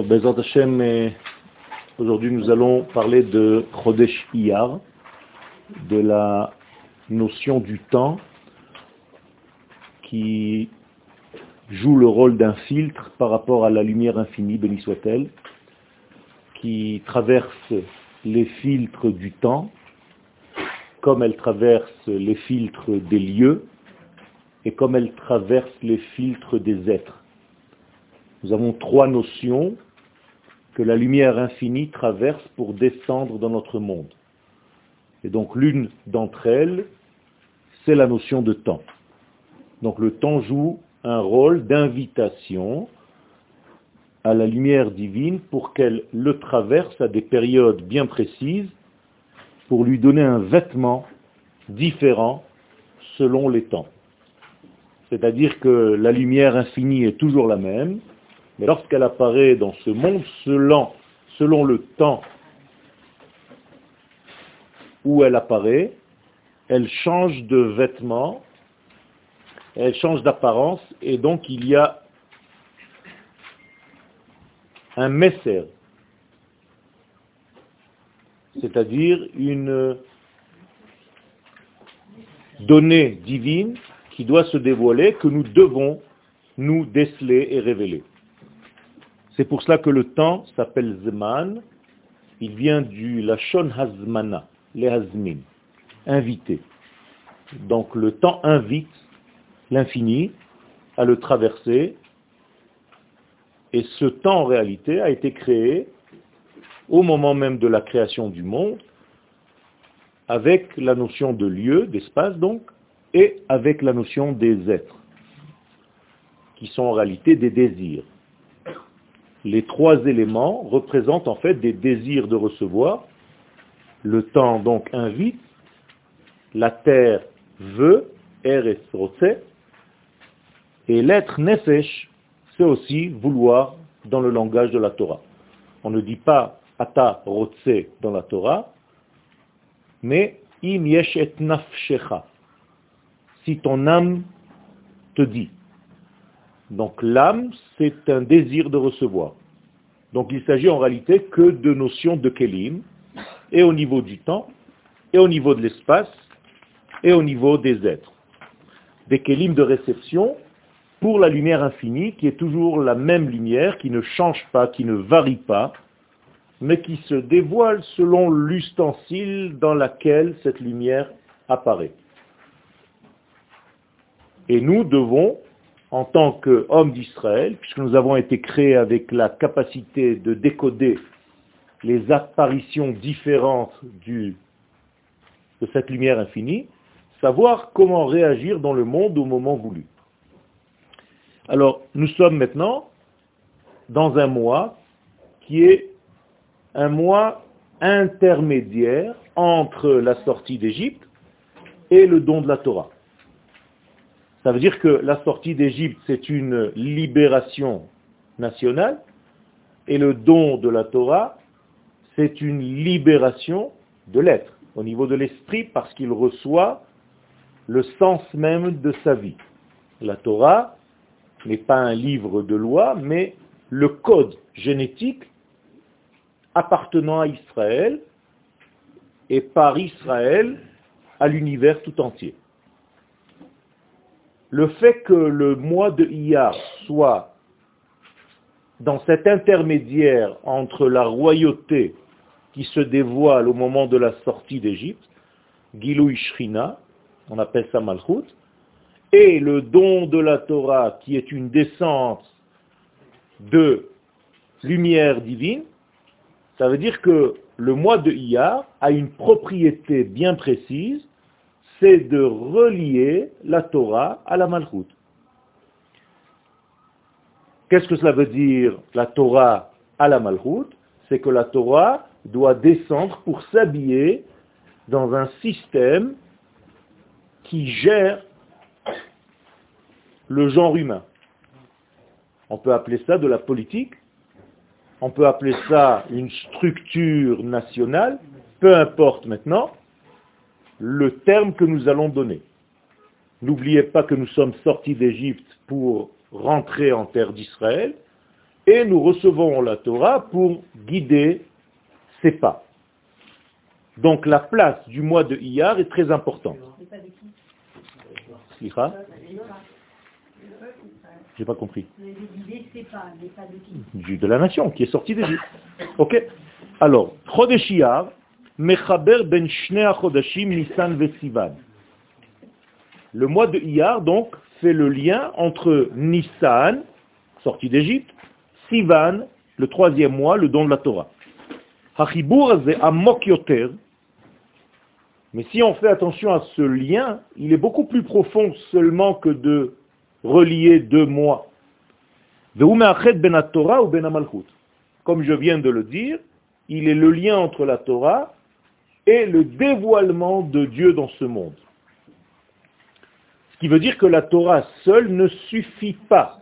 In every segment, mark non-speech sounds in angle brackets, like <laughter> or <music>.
Bezat Hashem, euh, aujourd'hui nous allons parler de Chodesh Iyar, de la notion du temps qui joue le rôle d'un filtre par rapport à la lumière infinie, béni soit-elle, qui traverse les filtres du temps, comme elle traverse les filtres des lieux, et comme elle traverse les filtres des êtres. Nous avons trois notions que la lumière infinie traverse pour descendre dans notre monde. Et donc l'une d'entre elles, c'est la notion de temps. Donc le temps joue un rôle d'invitation à la lumière divine pour qu'elle le traverse à des périodes bien précises pour lui donner un vêtement différent selon les temps. C'est-à-dire que la lumière infinie est toujours la même, mais lorsqu'elle apparaît dans ce monde, selon, le temps où elle apparaît, elle change de vêtements, elle change d'apparence, et donc il y a un messer, c'est-à-dire une donnée divine qui doit se dévoiler, que nous devons nous déceler et révéler. C'est pour cela que le temps s'appelle Zman. Il vient du Lachon Hazmana, les Hazmin, invité. Donc le temps invite l'infini à le traverser. Et ce temps, en réalité, a été créé au moment même de la création du monde, avec la notion de lieu, d'espace donc, et avec la notion des êtres, qui sont en réalité des désirs les trois éléments représentent en fait des désirs de recevoir. Le temps donc invite, la terre veut, er et l'être nefesh, c'est aussi vouloir dans le langage de la Torah. On ne dit pas ata rotse dans la Torah, mais im yesh et nafshecha, si ton âme te dit. Donc l'âme, c'est un désir de recevoir. Donc il s'agit en réalité que de notions de kelim, et au niveau du temps, et au niveau de l'espace, et au niveau des êtres. Des kelim de réception pour la lumière infinie, qui est toujours la même lumière, qui ne change pas, qui ne varie pas, mais qui se dévoile selon l'ustensile dans lequel cette lumière apparaît. Et nous devons en tant qu'hommes d'Israël, puisque nous avons été créés avec la capacité de décoder les apparitions différentes de cette lumière infinie, savoir comment réagir dans le monde au moment voulu. Alors, nous sommes maintenant dans un mois qui est un mois intermédiaire entre la sortie d'Égypte et le don de la Torah. Ça veut dire que la sortie d'Égypte, c'est une libération nationale, et le don de la Torah, c'est une libération de l'être, au niveau de l'esprit, parce qu'il reçoit le sens même de sa vie. La Torah n'est pas un livre de loi, mais le code génétique appartenant à Israël et par Israël à l'univers tout entier le fait que le mois de Iyar soit dans cet intermédiaire entre la royauté qui se dévoile au moment de la sortie d'Égypte, Gilou Ishrina, on appelle ça Malchut, et le don de la Torah qui est une descente de lumière divine, ça veut dire que le mois de Iyar a une propriété bien précise c'est de relier la Torah à la Malchut. Qu'est-ce que cela veut dire, la Torah à la Malchut? C'est que la Torah doit descendre pour s'habiller dans un système qui gère le genre humain. On peut appeler ça de la politique, on peut appeler ça une structure nationale, peu importe maintenant, le terme que nous allons donner. N'oubliez pas que nous sommes sortis d'Égypte pour rentrer en terre d'Israël, et nous recevons la Torah pour guider ses pas. Donc la place du mois de Iyar est très importante. J'ai pas compris. De la nation qui est sortie d'Égypte. Ok Alors, Chodesh Iyar, Ben. Le mois de Iyar, donc, fait le lien entre Nissan, sorti d'Égypte, Sivan, le troisième mois, le don de la Torah. Mais si on fait attention à ce lien, il est beaucoup plus profond seulement que de relier deux mois. Ben Comme je viens de le dire, il est le lien entre la Torah et le dévoilement de Dieu dans ce monde qui veut dire que la Torah seule ne suffit pas.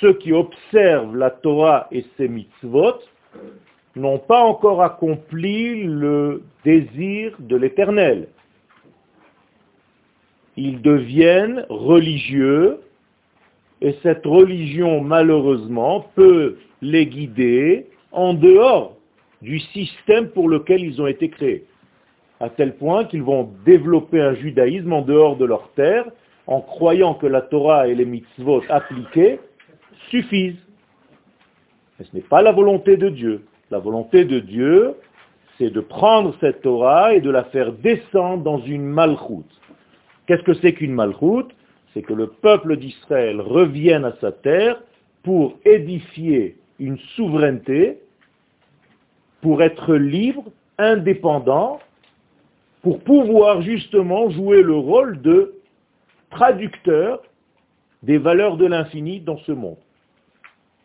Ceux qui observent la Torah et ses mitzvot n'ont pas encore accompli le désir de l'éternel. Ils deviennent religieux et cette religion, malheureusement, peut les guider en dehors du système pour lequel ils ont été créés à tel point qu'ils vont développer un judaïsme en dehors de leur terre, en croyant que la Torah et les mitzvot appliquées suffisent. Mais ce n'est pas la volonté de Dieu. La volonté de Dieu, c'est de prendre cette Torah et de la faire descendre dans une malchoute. Qu'est-ce que c'est qu'une malchoute? C'est que le peuple d'Israël revienne à sa terre pour édifier une souveraineté, pour être libre, indépendant, pour pouvoir justement jouer le rôle de traducteur des valeurs de l'infini dans ce monde.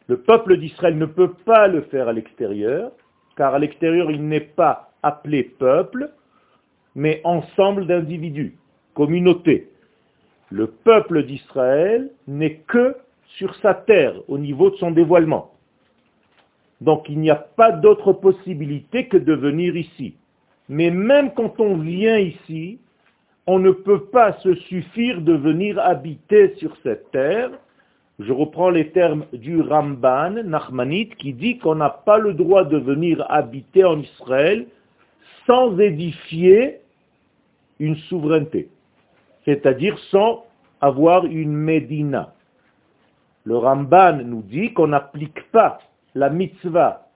Le peuple d'Israël ne peut pas le faire à l'extérieur, car à l'extérieur il n'est pas appelé peuple, mais ensemble d'individus, communauté. Le peuple d'Israël n'est que sur sa terre, au niveau de son dévoilement. Donc il n'y a pas d'autre possibilité que de venir ici. Mais même quand on vient ici, on ne peut pas se suffire de venir habiter sur cette terre. Je reprends les termes du Ramban, Nachmanite, qui dit qu'on n'a pas le droit de venir habiter en Israël sans édifier une souveraineté, c'est-à-dire sans avoir une Médina. Le Ramban nous dit qu'on n'applique pas la mitzvah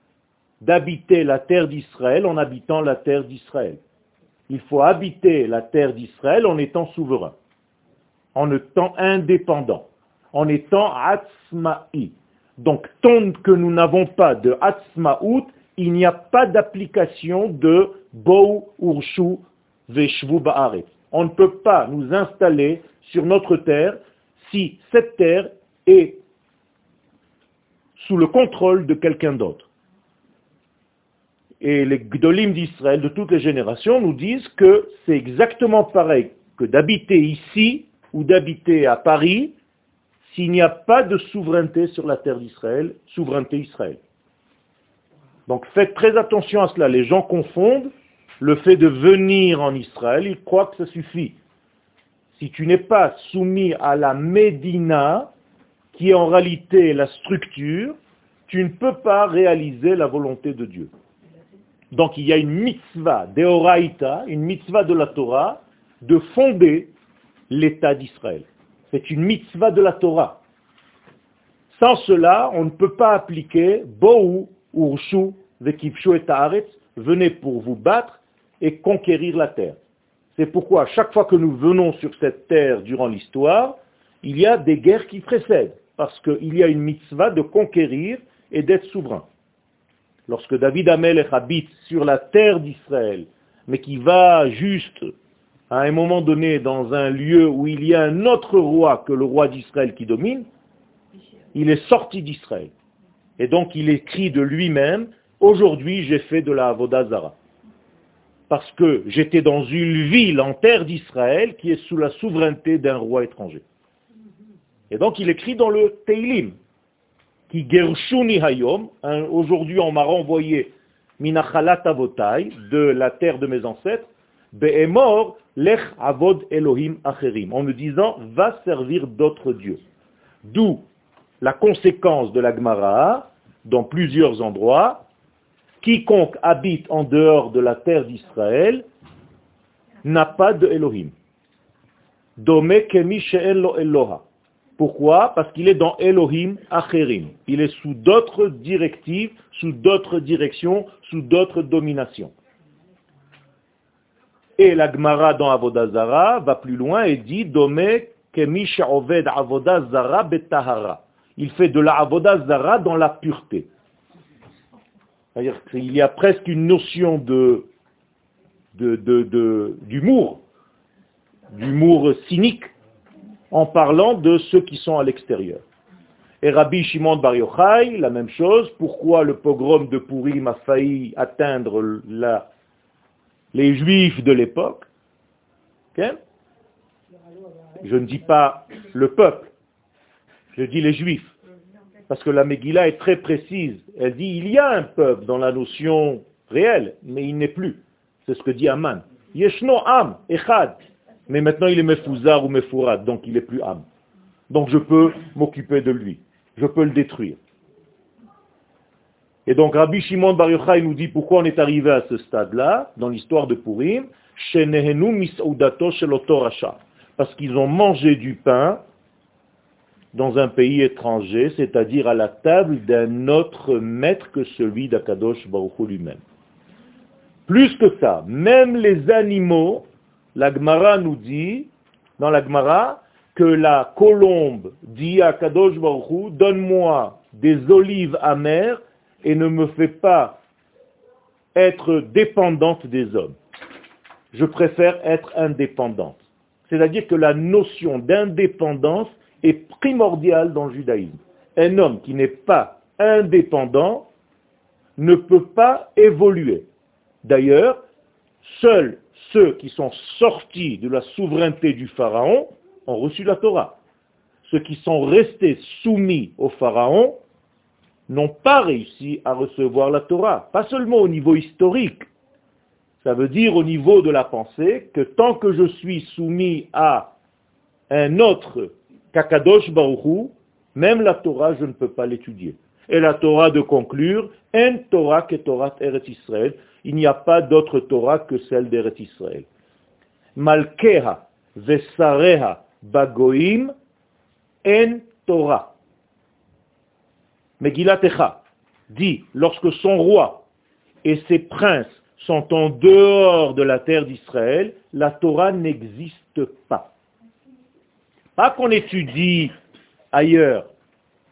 d'habiter la terre d'Israël en habitant la terre d'Israël. Il faut habiter la terre d'Israël en étant souverain, en étant indépendant, en étant atzma'i. Donc, tant que nous n'avons pas de atzma'ut, il n'y a pas d'application de Bou Urshu Veshvu Ba'aret. On ne peut pas nous installer sur notre terre si cette terre est sous le contrôle de quelqu'un d'autre et les Gdolim d'Israël de toutes les générations nous disent que c'est exactement pareil que d'habiter ici ou d'habiter à Paris s'il n'y a pas de souveraineté sur la terre d'Israël, souveraineté Israël. Donc faites très attention à cela. Les gens confondent le fait de venir en Israël, ils croient que ça suffit. Si tu n'es pas soumis à la Médina, qui est en réalité la structure, tu ne peux pas réaliser la volonté de Dieu. Donc il y a une mitzvah d'Eoraïta, une mitzvah de la Torah, de fonder l'État d'Israël. C'est une mitzvah de la Torah. Sans cela, on ne peut pas appliquer Bohu, Urshu, Vekipshu et venez pour vous battre et conquérir la terre. C'est pourquoi chaque fois que nous venons sur cette terre durant l'histoire, il y a des guerres qui précèdent, parce qu'il y a une mitzvah de conquérir et d'être souverain lorsque David Amelech habite sur la terre d'Israël, mais qui va juste à un moment donné dans un lieu où il y a un autre roi que le roi d'Israël qui domine, il est sorti d'Israël. Et donc il écrit de lui-même, aujourd'hui j'ai fait de la Avodazara. Parce que j'étais dans une ville en terre d'Israël qui est sous la souveraineté d'un roi étranger. Et donc il écrit dans le Teilim, qui gershuni hayom, aujourd'hui on m'a renvoyé minachalat avotai, de la terre de mes ancêtres, be'emor lech avod Elohim acherim, en me disant va servir d'autres dieux. D'où la conséquence de la Gemara dans plusieurs endroits. Quiconque habite en dehors de la terre d'Israël n'a pas de Elohim. Dome Eloha. Pourquoi? Parce qu'il est dans Elohim Acherim. Il est sous d'autres directives, sous d'autres directions, sous d'autres dominations. Et la Gemara dans Avodazara va plus loin et dit Dome Kemisha Oved Avodazara Betahara. Il fait de la Avodazara dans la pureté. C'est-à-dire qu'il y a presque une notion de, d'humour, d'humour cynique, en parlant de ceux qui sont à l'extérieur. Et Rabbi Shimon Bar Yochai, la même chose. Pourquoi le pogrom de Purim a failli atteindre les juifs de l'époque Je ne dis pas le peuple, je dis les juifs. Parce que la Megillah est très précise. Elle dit il y a un peuple dans la notion réelle, mais il n'est plus. C'est ce que dit Aman. Yeshno Am, Echad. Mais maintenant il est Mefouzar ou Mefourad, donc il n'est plus Am. Donc je peux m'occuper de lui. Je peux le détruire. Et donc Rabbi Shimon Bar Yochai nous dit pourquoi on est arrivé à ce stade-là, dans l'histoire de Purim, parce qu'ils ont mangé du pain dans un pays étranger, c'est-à-dire à la table d'un autre maître que celui d'Akadosh Baruch lui-même. Plus que ça, même les animaux, l'Agmara nous dit, dans l'Agmara, que la colombe dit à Kadosh Baruch donne-moi des olives amères et ne me fais pas être dépendante des hommes. Je préfère être indépendante. C'est-à-dire que la notion d'indépendance est primordial dans le judaïsme. Un homme qui n'est pas indépendant ne peut pas évoluer. D'ailleurs, seuls ceux qui sont sortis de la souveraineté du Pharaon ont reçu la Torah. Ceux qui sont restés soumis au Pharaon n'ont pas réussi à recevoir la Torah. Pas seulement au niveau historique. Ça veut dire au niveau de la pensée que tant que je suis soumis à un autre Kakadosh Baruchou, même la Torah, je ne peux pas l'étudier. Et la Torah de conclure, en Torah que Torah Eretz Israël, il n'y a pas d'autre Torah que celle d'Eretz Israël. Malkeha vesareha bagoim en Torah. Megillat dit, lorsque son roi et ses princes sont en dehors de la terre d'Israël, la Torah n'existe pas. Pas qu'on étudie ailleurs,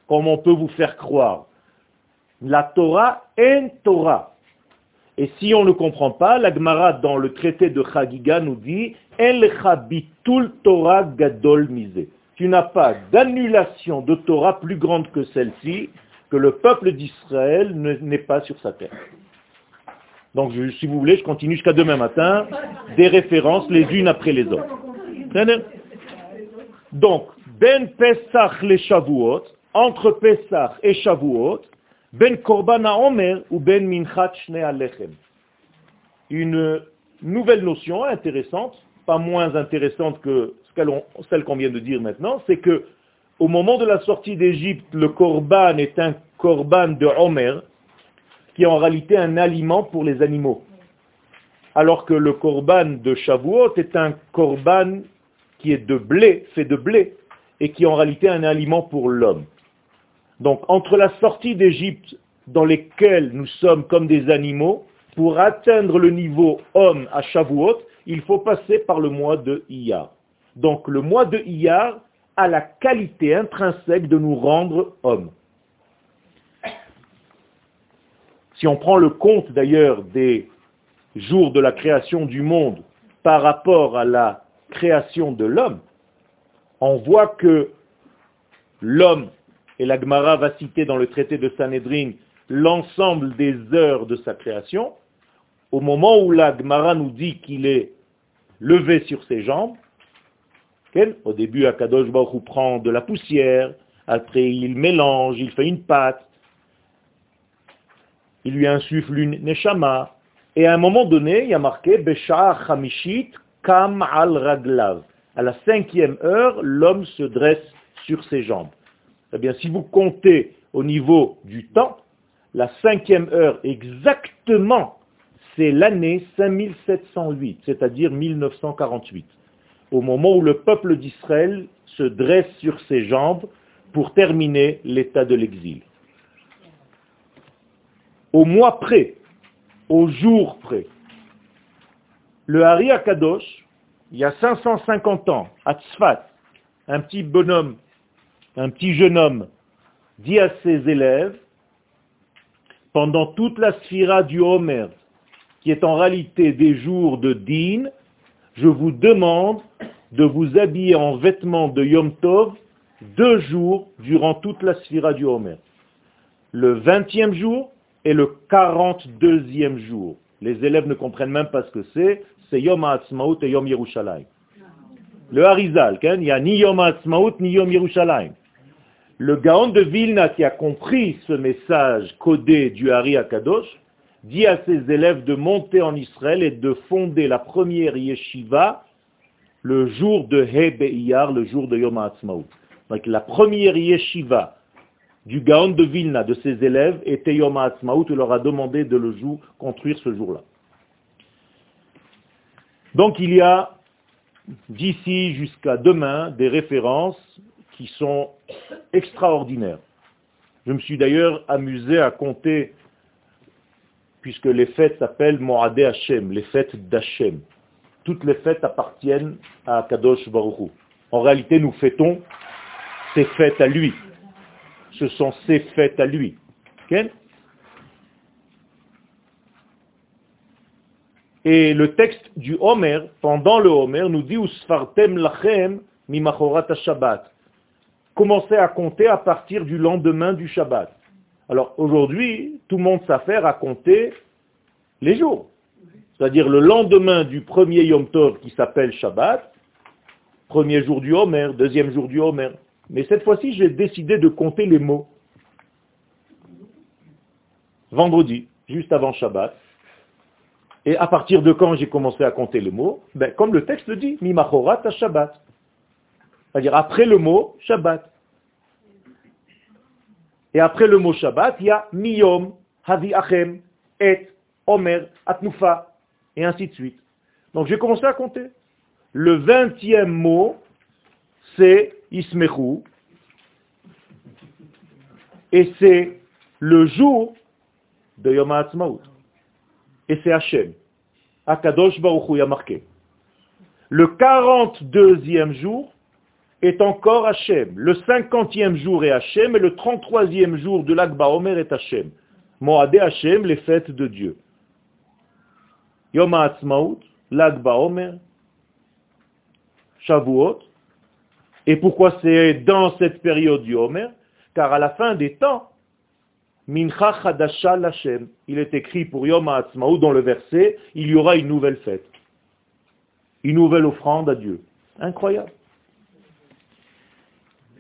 comme on peut vous faire croire. La Torah est Torah. Et si on ne comprend pas, la Gemara dans le traité de Chagiga nous dit El chabitul Torah gadol mise. Tu n'as pas d'annulation de Torah plus grande que celle-ci, que le peuple d'Israël n'est pas sur sa terre. Donc, si vous voulez, je continue jusqu'à demain matin, des références les unes après les autres. Donc, ben Pesach les Shavuot, entre Pesach et Shavuot, ben Korban Omer ou ben Minchat Shne Alechem. Une nouvelle notion intéressante, pas moins intéressante que celle qu'on vient de dire maintenant, c'est que au moment de la sortie d'Égypte, le Korban est un Korban de Omer, qui est en réalité un aliment pour les animaux. Alors que le Korban de Shavuot est un Korban qui est de blé, fait de blé, et qui est en réalité un aliment pour l'homme. Donc entre la sortie d'Égypte dans lesquelles nous sommes comme des animaux, pour atteindre le niveau homme à Shavuot, il faut passer par le mois de Iyar. Donc le mois de Iyar a la qualité intrinsèque de nous rendre hommes. Si on prend le compte d'ailleurs des jours de la création du monde par rapport à la création de l'homme, on voit que l'homme, et la Gemara va citer dans le traité de Sanhedrin l'ensemble des heures de sa création, au moment où la Gemara nous dit qu'il est levé sur ses jambes, au début, Akadosh Baruch prend de la poussière, après il mélange, il fait une pâte, il lui insuffle une neshama, et à un moment donné, il y a marqué Beshah Hamishit Kam al Raglav. À la cinquième heure, l'homme se dresse sur ses jambes. Eh bien, si vous comptez au niveau du temps, la cinquième heure exactement, c'est l'année 5708, c'est-à-dire 1948, au moment où le peuple d'Israël se dresse sur ses jambes pour terminer l'état de l'exil. Au mois près, au jour près, le Hari Akadosh, il y a 550 ans, à Tzfat, un petit bonhomme, un petit jeune homme, dit à ses élèves, pendant toute la sphira du Homer, qui est en réalité des jours de Din, je vous demande de vous habiller en vêtements de Yom Tov deux jours durant toute la sphira du Homer. Le vingtième jour et le quarante-deuxième jour. Les élèves ne comprennent même pas ce que c'est. C'est Yom HaAtzmaut et Yom Yerushalayim. Le Harizal, il n'y a ni Yom HaAtzmaut ni Yom Yerushalayim. Le Gaon de Vilna qui a compris ce message codé du Hari Akadosh dit à ses élèves de monter en Israël et de fonder la première yeshiva le jour de He le jour de Yom HaAtzmaut. Donc la première yeshiva du Gaon de Vilna, de ses élèves, était Yom HaAtzmaut, il leur a demandé de le construire ce jour-là. Donc il y a d'ici jusqu'à demain des références qui sont extraordinaires. Je me suis d'ailleurs amusé à compter, puisque les fêtes s'appellent Moadé Hashem, les fêtes d'Hashem. Toutes les fêtes appartiennent à Kadosh Baruch En réalité, nous fêtons ces fêtes à lui. Ce sont ses fêtes à lui. Et le texte du Homer, pendant le Homer, nous dit Usfartem lachem mimachorat Shabbat. Commencez à compter à partir du lendemain du Shabbat. Alors aujourd'hui, tout le monde s'affaire à compter les jours. C'est-à-dire le lendemain du premier Yom Tov qui s'appelle Shabbat, premier jour du Homer, deuxième jour du Homer. Mais cette fois-ci, j'ai décidé de compter les mots. Vendredi, juste avant Shabbat. Et à partir de quand j'ai commencé à compter les mots? Ben, Comme le texte le dit, Mimachorat à Shabbat. C'est-à-dire après le mot Shabbat. Et après le mot Shabbat, il y a Miyom, Havi Achem, Et, Omer, Atnufa, et ainsi de suite. Donc j'ai commencé à compter. Le vingtième mot, c'est Ismechu, et c'est le jour de Yom HaAtzmaut. Et c'est Hachem. Akadosh Baruch Hu marqué. Le 42e jour est encore Hachem. Le 50e jour est Hachem et le 33e jour de l'Akba Omer est Hachem. Moadé Hachem, les fêtes de Dieu. Yom HaAtzmaut, l'Akba Omer, Shavuot, et pourquoi c'est dans cette période du Car à la fin des temps, Mincha Chadasha Lashem, il est écrit pour Yom HaAtzmaou dans le verset, il y aura une nouvelle fête. Une nouvelle offrande à Dieu. Incroyable.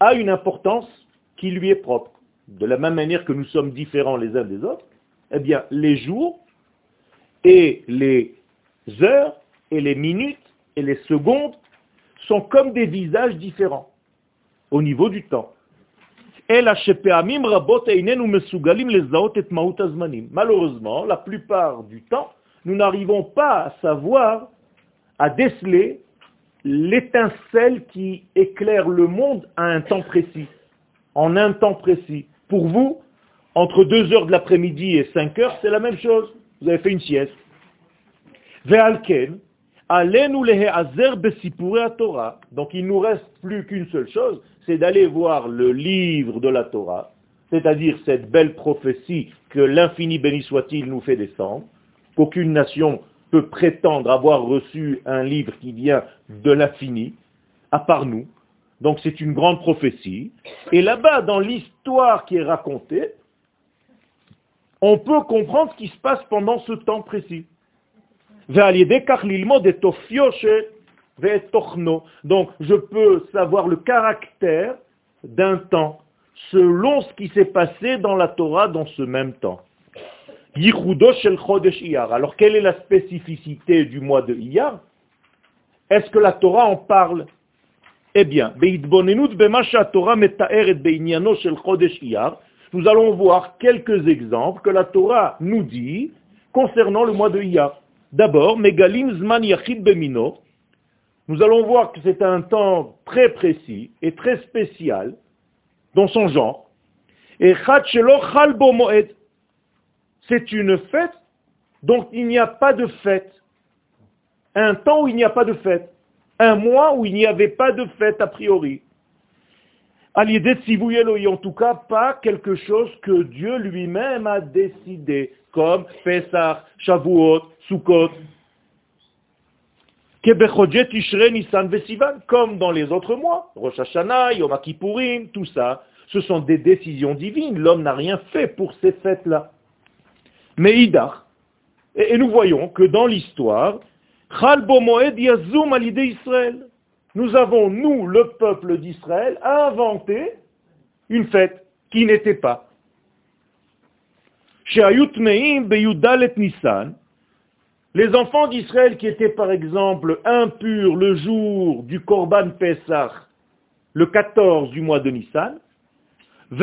a une importance qui lui est propre. De la même manière que nous sommes différents les uns des autres, eh bien, les jours et les heures et les minutes et les secondes sont comme des visages différents au niveau du temps. Malheureusement, la plupart du temps, nous n'arrivons pas à savoir, à déceler l'étincelle qui éclaire le monde à un temps précis, en un temps précis. Pour vous, entre 2 heures de l'après-midi et 5 heures, c'est la même chose. Vous avez fait une sieste. Donc il nous reste plus qu'une seule chose, c'est d'aller voir le livre de la Torah, c'est-à-dire cette belle prophétie que l'infini béni soit-il nous fait descendre, qu'aucune nation peut prétendre avoir reçu un livre qui vient de l'infini, à part nous. Donc c'est une grande prophétie. Et là-bas, dans l'histoire qui est racontée, on peut comprendre ce qui se passe pendant ce temps précis. Donc je peux savoir le caractère d'un temps selon ce qui s'est passé dans la Torah dans ce même temps. Alors quelle est la spécificité du mois de Iyar? Est-ce que la Torah en parle? Eh bien, nous allons voir quelques exemples que la Torah nous dit concernant le mois de Iyar. D'abord, Megalim Zman Yachid Bemino, nous allons voir que c'est un temps très précis et très spécial dans son genre. Et c'est une fête dont il n'y a pas de fête. Un temps où il n'y a pas de fête. Un mois où il n'y avait pas de fête a priori. En tout cas, pas quelque chose que Dieu lui-même a décidé, comme Pesach, Shavuot, Sukkot, comme dans les autres mois, Rosh Hashanah, Yom Kippourim, tout ça, ce sont des décisions divines. L'homme n'a rien fait pour ces fêtes-là. Mais Idar, et nous voyons que dans l'histoire, Israël, nous avons, nous, le peuple d'Israël, inventé une fête qui n'était pas. Nissan, les enfants d'Israël qui étaient par exemple impurs le jour du Korban Pesach, le 14 du mois de Nissan, ils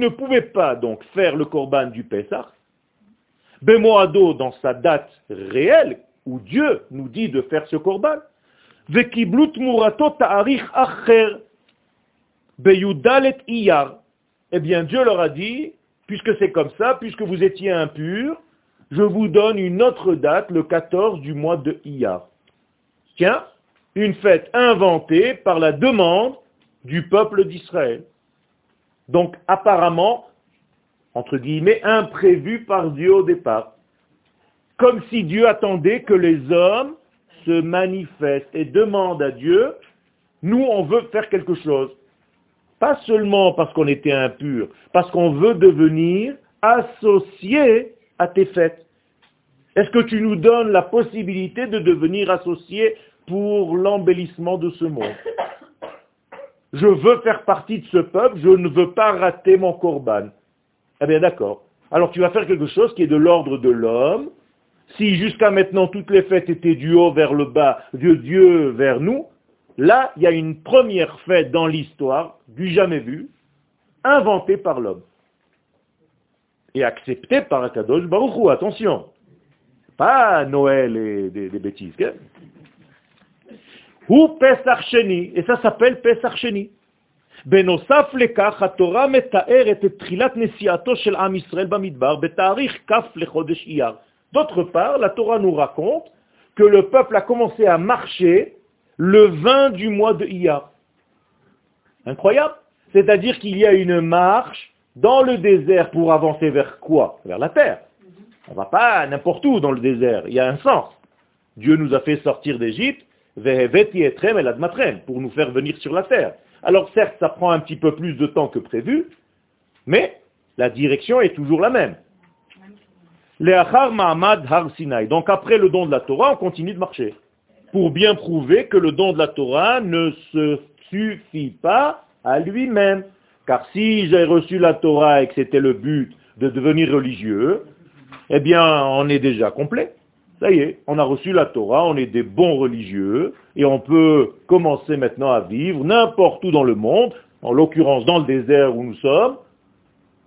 ne pouvaient pas donc faire le Korban du Pesach, Bemoado dans sa date réelle, où Dieu nous dit de faire ce Korban, eh bien Dieu leur a dit, puisque c'est comme ça, puisque vous étiez impurs, je vous donne une autre date, le 14 du mois de Iyar. Tiens, une fête inventée par la demande du peuple d'Israël. Donc apparemment, entre guillemets, imprévu par Dieu au départ. Comme si Dieu attendait que les hommes se manifestent et demandent à Dieu, nous on veut faire quelque chose. Pas seulement parce qu'on était impur, parce qu'on veut devenir associé à tes fêtes. Est-ce que tu nous donnes la possibilité de devenir associé pour l'embellissement de ce monde? Je veux faire partie de ce peuple, je ne veux pas rater mon korban. Eh bien d'accord. Alors tu vas faire quelque chose qui est de l'ordre de l'homme. Si jusqu'à maintenant toutes les fêtes étaient du haut vers le bas, de Dieu vers nous, là il y a une première fête dans l'histoire, du jamais vu, inventée par l'homme. Et acceptée par Akadosh Baruch attention. Pas Noël et des, bêtises. Ou Pesach Sheni, et ça s'appelle Pesach Sheni. בנוסף לכך, התורה מתארת את תחילת נסיעתו של עם ישראל במדבר בתאריך כ' לחודש אייר. D'autre part, la Torah nous raconte que le peuple a commencé à marcher le 20 du mois de Iyar. Incroyable. C'est-à-dire qu'il y a une marche dans le désert pour avancer vers quoi Vers la terre. On ne va pas n'importe où dans le désert. Il y a un sens. Dieu nous a fait sortir d'Égypte pour nous faire venir sur la terre. Alors certes, ça prend un petit peu plus de temps que prévu, mais la direction est toujours la même. Donc après le don de la Torah, on continue de marcher. Pour bien prouver que le don de la Torah ne se suffit pas à lui-même. Car si j'ai reçu la Torah et que c'était le but de devenir religieux, eh bien on est déjà complet. Ça y est, on a reçu la Torah, on est des bons religieux, et on peut commencer maintenant à vivre n'importe où dans le monde, en l'occurrence dans le désert où nous sommes,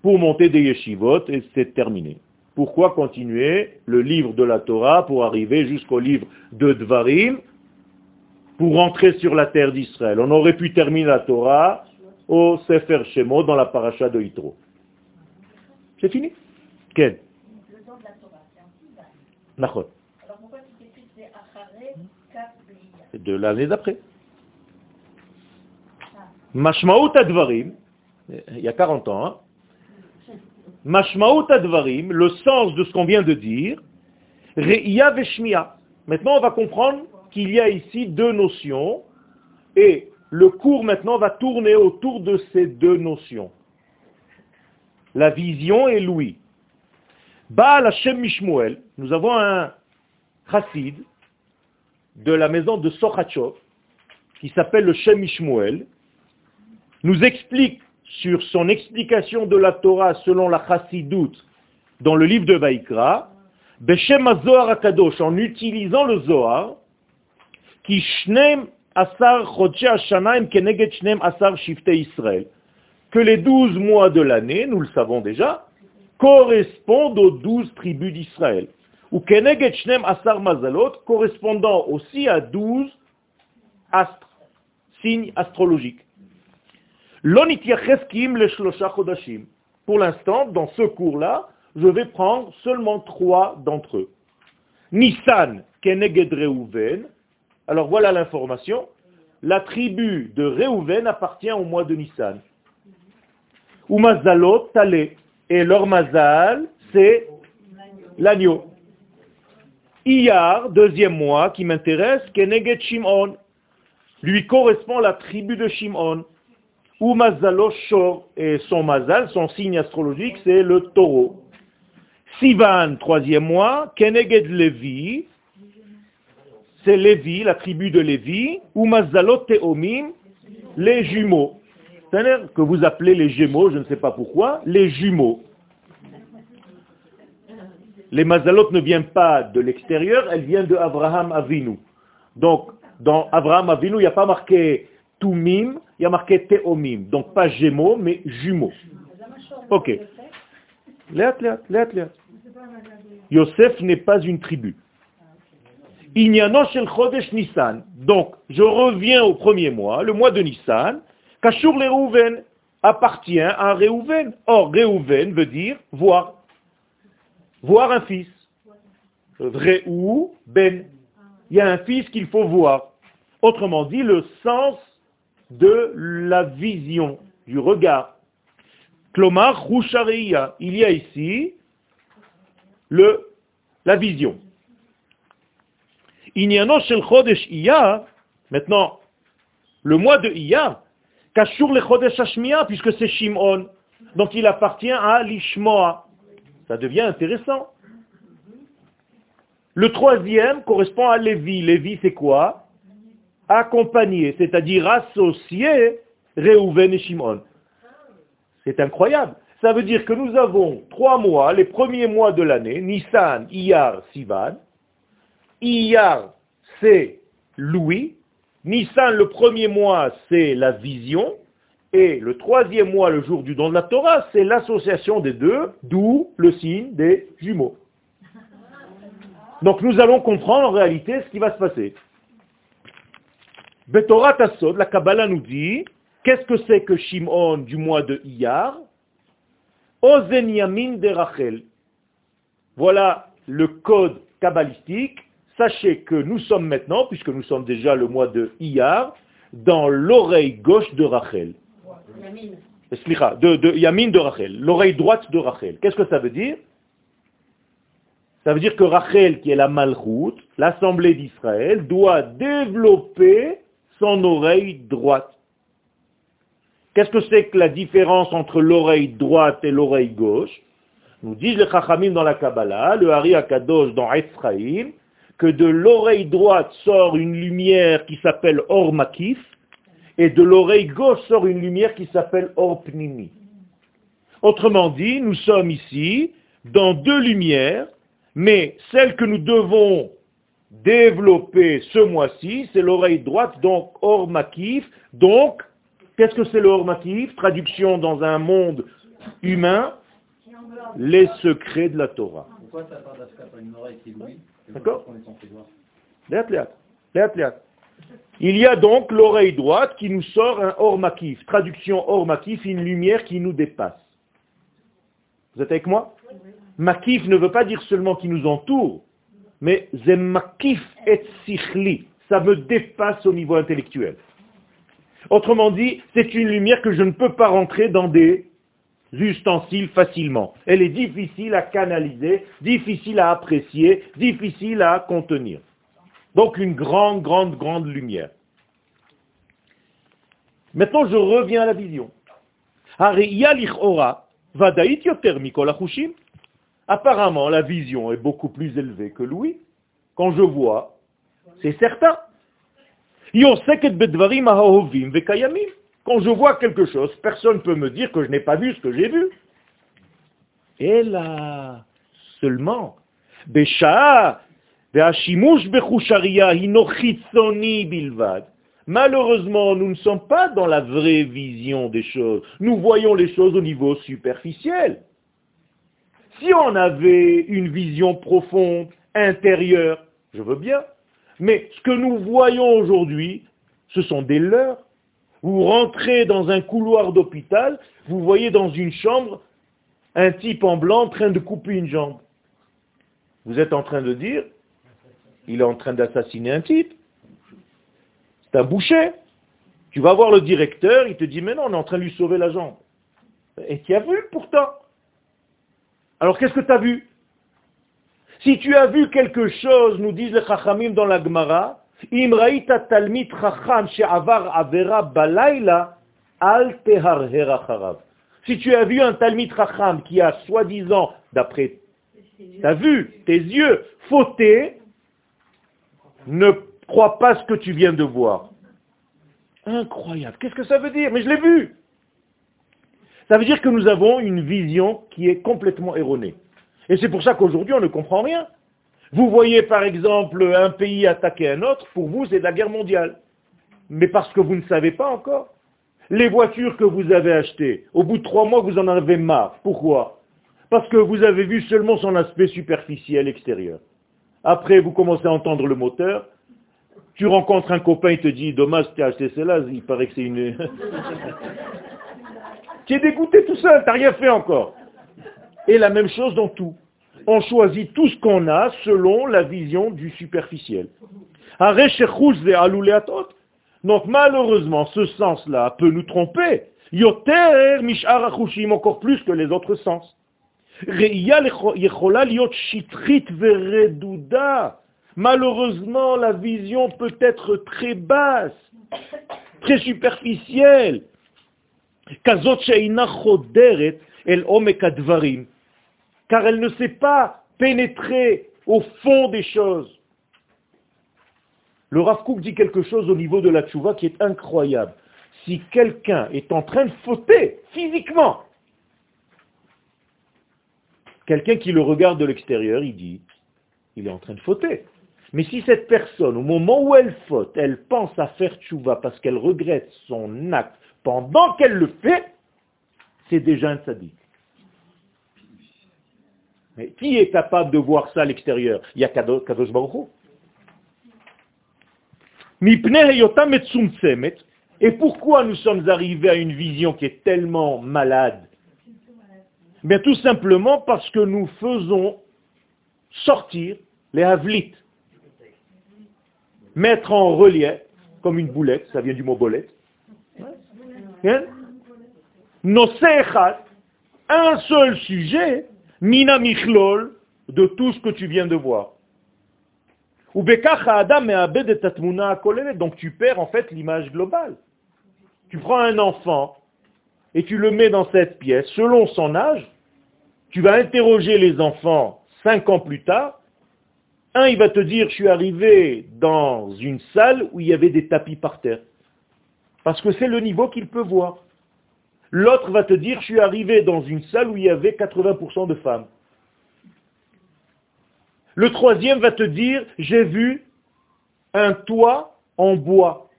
pour monter des yeshivot, et c'est terminé. Pourquoi continuer le livre de la Torah pour arriver jusqu'au livre de Dvarim, pour rentrer sur la terre d'Israël? On aurait pu terminer la Torah au Sefer Shemot dans la paracha de Yitro. C'est fini. Quel de l'année d'après. Mashmaout Advarim, il y a 40 ans, hein. Mashmaout Advarim, le sens de ce qu'on vient de dire, Re'ia Veshmia. Maintenant, on va comprendre qu'il y a ici deux notions Et le cours maintenant va tourner autour de ces deux notions. La vision et l'ouïe. Baal Hashem Mishmuel, nous avons un chassid de la maison de Sochachov, qui s'appelle le Shem Mishmuel, nous explique sur son explication de la Torah selon la chassidoute dans le livre de Vaikra, Beshem Zohar Akadosh, en utilisant le Zohar, qui asar Israël, que les douze mois de l'année, nous le savons déjà, correspondent aux douze tribus d'Israël. Ou keneged shnem asar mazalot, correspondant aussi à douze astres, signes astrologiques. Pour l'instant, dans ce cours-là, je vais prendre seulement trois d'entre eux. Nissan, Keneged Reuven. Alors voilà l'information. La tribu de Reuven appartient au mois de Nissan. Ou Mazalot, Talé. Et leur mazal, c'est l'agneau. Iyar, deuxième mois qui m'intéresse, Keneged Shimon. Lui correspond la tribu de Shimon. Ou Mazalo Shor, et son mazal, son signe astrologique, c'est le taureau. Sivan, troisième mois, Keneged Levi, c'est Lévi, la tribu de Lévi, ou Mazalo Teomim, les jumeaux. C'est-à-dire que vous appelez les jumeaux, je ne sais pas pourquoi, les jumeaux. Les Mazalot ne viennent pas de l'extérieur, elles viennent de Abraham Avinu. Donc, dans Abraham Avinu, il n'y a pas marqué Tumim, il y a marqué Teomim. Donc pas Gémeaux, mais jumeaux. Ok. Yosef n'est pas une tribu. shel Chodesh Nissan. Donc, je reviens au premier mois, le mois de Nissan. Kashur le appartient à Reuven. Or, Reuven veut dire voir. Voir un fils. Reu Ben. Il y a un fils qu'il faut voir. Autrement dit, le sens de la vision, du regard. Klomar. Il y a ici le, la vision. shel Chodesh Iya, maintenant, le mois de Iya, Kashur le Chodesh Hashmiya, puisque c'est Shimon, donc il appartient à l'Ishmoa. Ça devient intéressant. Le troisième correspond à Lévi. Lévi, c'est quoi? Accompagné, c'est-à-dire associé Réhouven et Shimon. C'est incroyable. Ça veut dire que nous avons trois mois, les premiers mois de l'année, Nissan, Iyar, Sivan. Iyar, c'est Louis. Nissan, le premier mois, c'est la vision. Et le troisième mois, le jour du don de la Torah, c'est l'association des deux, d'où le signe des jumeaux. Donc nous allons comprendre en réalité ce qui va se passer. Betorat Asod, la Kabbalah nous dit, qu'est-ce que c'est que Shimon du mois de Iyar? Ozen Yamin de Rachel. Voilà le code kabbalistique. Sachez que nous sommes maintenant, puisque nous sommes déjà le mois de Iyar, dans l'oreille gauche de Rachel. De, de Yamin de Rachel, l'oreille droite de Rachel. Qu'est-ce que ça veut dire? Ça veut dire que Rachel, qui est la Malchut, l'assemblée d'Israël, doit développer son oreille droite. Qu'est-ce que c'est que la différence entre l'oreille droite et l'oreille gauche? Nous disent les Chachamim dans la Kabbalah, le Hari Akadosh dans Ephraim, que de l'oreille droite sort une lumière qui s'appelle Or Makif, et de l'oreille gauche sort une lumière qui s'appelle Or Pnimi. Autrement dit, nous sommes ici dans deux lumières, mais celle que nous devons développé ce mois-ci, c'est l'oreille droite, donc or makif. Donc, qu'est-ce que c'est le or makif Traduction dans un monde humain, les secrets de la Torah. Pourquoi ça parle une oreille qui D'accord Il y a donc l'oreille droite qui nous sort un or makif. Traduction or makif, une lumière qui nous dépasse. Vous êtes avec moi? Makif ne veut pas dire seulement qui nous entoure, mais zemakif et sichli, ça me dépasse au niveau intellectuel. Autrement dit, c'est une lumière que je ne peux pas rentrer dans des ustensiles facilement. Elle est difficile à canaliser, difficile à apprécier, difficile à contenir. Donc une grande, grande, grande lumière. Maintenant, je reviens à la vision. Apparemment, la vision est beaucoup plus élevée que l'ouïe. Quand je vois, c'est certain. Quand je vois quelque chose, personne ne peut me dire que je n'ai pas vu ce que j'ai vu. Et là, seulement, Malheureusement, nous ne sommes pas dans la vraie vision des choses. Nous voyons les choses au niveau superficiel. Si on avait une vision profonde, intérieure, je veux bien. Mais ce que nous voyons aujourd'hui, ce sont des leurs. Vous rentrez dans un couloir d'hôpital, vous voyez dans une chambre un type en blanc en train de couper une jambe. Vous êtes en train de dire, il est en train d'assassiner un type. C'est un boucher. Tu vas voir le directeur, il te dit, mais non, on est en train de lui sauver la jambe. Et tu as vu pourtant. Alors qu'est-ce que tu as vu? Si tu as vu quelque chose, nous disent les Chachamim dans la Gemara, talmit chacham avera balayla al Si tu as vu un talmit chacham qui a soi-disant, d'après ta vue, tes yeux, fauté, ne crois pas ce que tu viens de voir. Incroyable. Qu'est-ce que ça veut dire? Mais je l'ai vu. Ça veut dire que nous avons une vision qui est complètement erronée. Et c'est pour ça qu'aujourd'hui, on ne comprend rien. Vous voyez par exemple un pays attaquer un autre, pour vous c'est de la guerre mondiale. Mais parce que vous ne savez pas encore. Les voitures que vous avez achetées, au bout de trois mois, vous en avez marre. Pourquoi? Parce que vous avez vu seulement son aspect superficiel extérieur. Après, vous commencez à entendre le moteur. Tu rencontres un copain, il te dit, dommage, tu as acheté celle-là, il paraît que c'est une... <laughs> tu es dégoûté tout seul, tu n'as rien fait encore. Et la même chose dans tout. On choisit tout ce qu'on a selon la vision du superficiel. Donc malheureusement, ce sens-là peut nous tromper. Yoter encore plus que les autres sens. Malheureusement, la vision peut être très basse, très superficielle. Car elle ne sait pas pénétrer au fond des choses. Le Rav dit quelque chose au niveau de la tchouva qui est incroyable. Si quelqu'un est en train de fauter physiquement, Quelqu'un qui le regarde de l'extérieur, il dit, il est en train de fauter. Mais si cette personne, au moment où elle faute, elle pense à faire tchouva parce qu'elle regrette son acte pendant qu'elle le fait, c'est déjà un sadique. Mais qui est capable de voir ça à l'extérieur? Il y a Kadosh Baruch Et pourquoi nous sommes arrivés à une vision qui est tellement malade? Bien tout simplement parce que nous faisons sortir les havlites, mettre en relief, comme une boulette, ça vient du mot bolette, hein? nos un seul sujet, mina michlol, de tout ce que tu viens de voir. Donc tu perds en fait l'image globale. Tu prends un enfant et tu le mets dans cette pièce, selon son âge, tu vas interroger les enfants cinq ans plus tard. Un, il va te dire, je suis arrivé dans une salle où il y avait des tapis par terre. Parce que c'est le niveau qu'il peut voir. L'autre va te dire, je suis arrivé dans une salle où il y avait 80% de femmes. Le troisième va te dire, j'ai vu un toit en bois.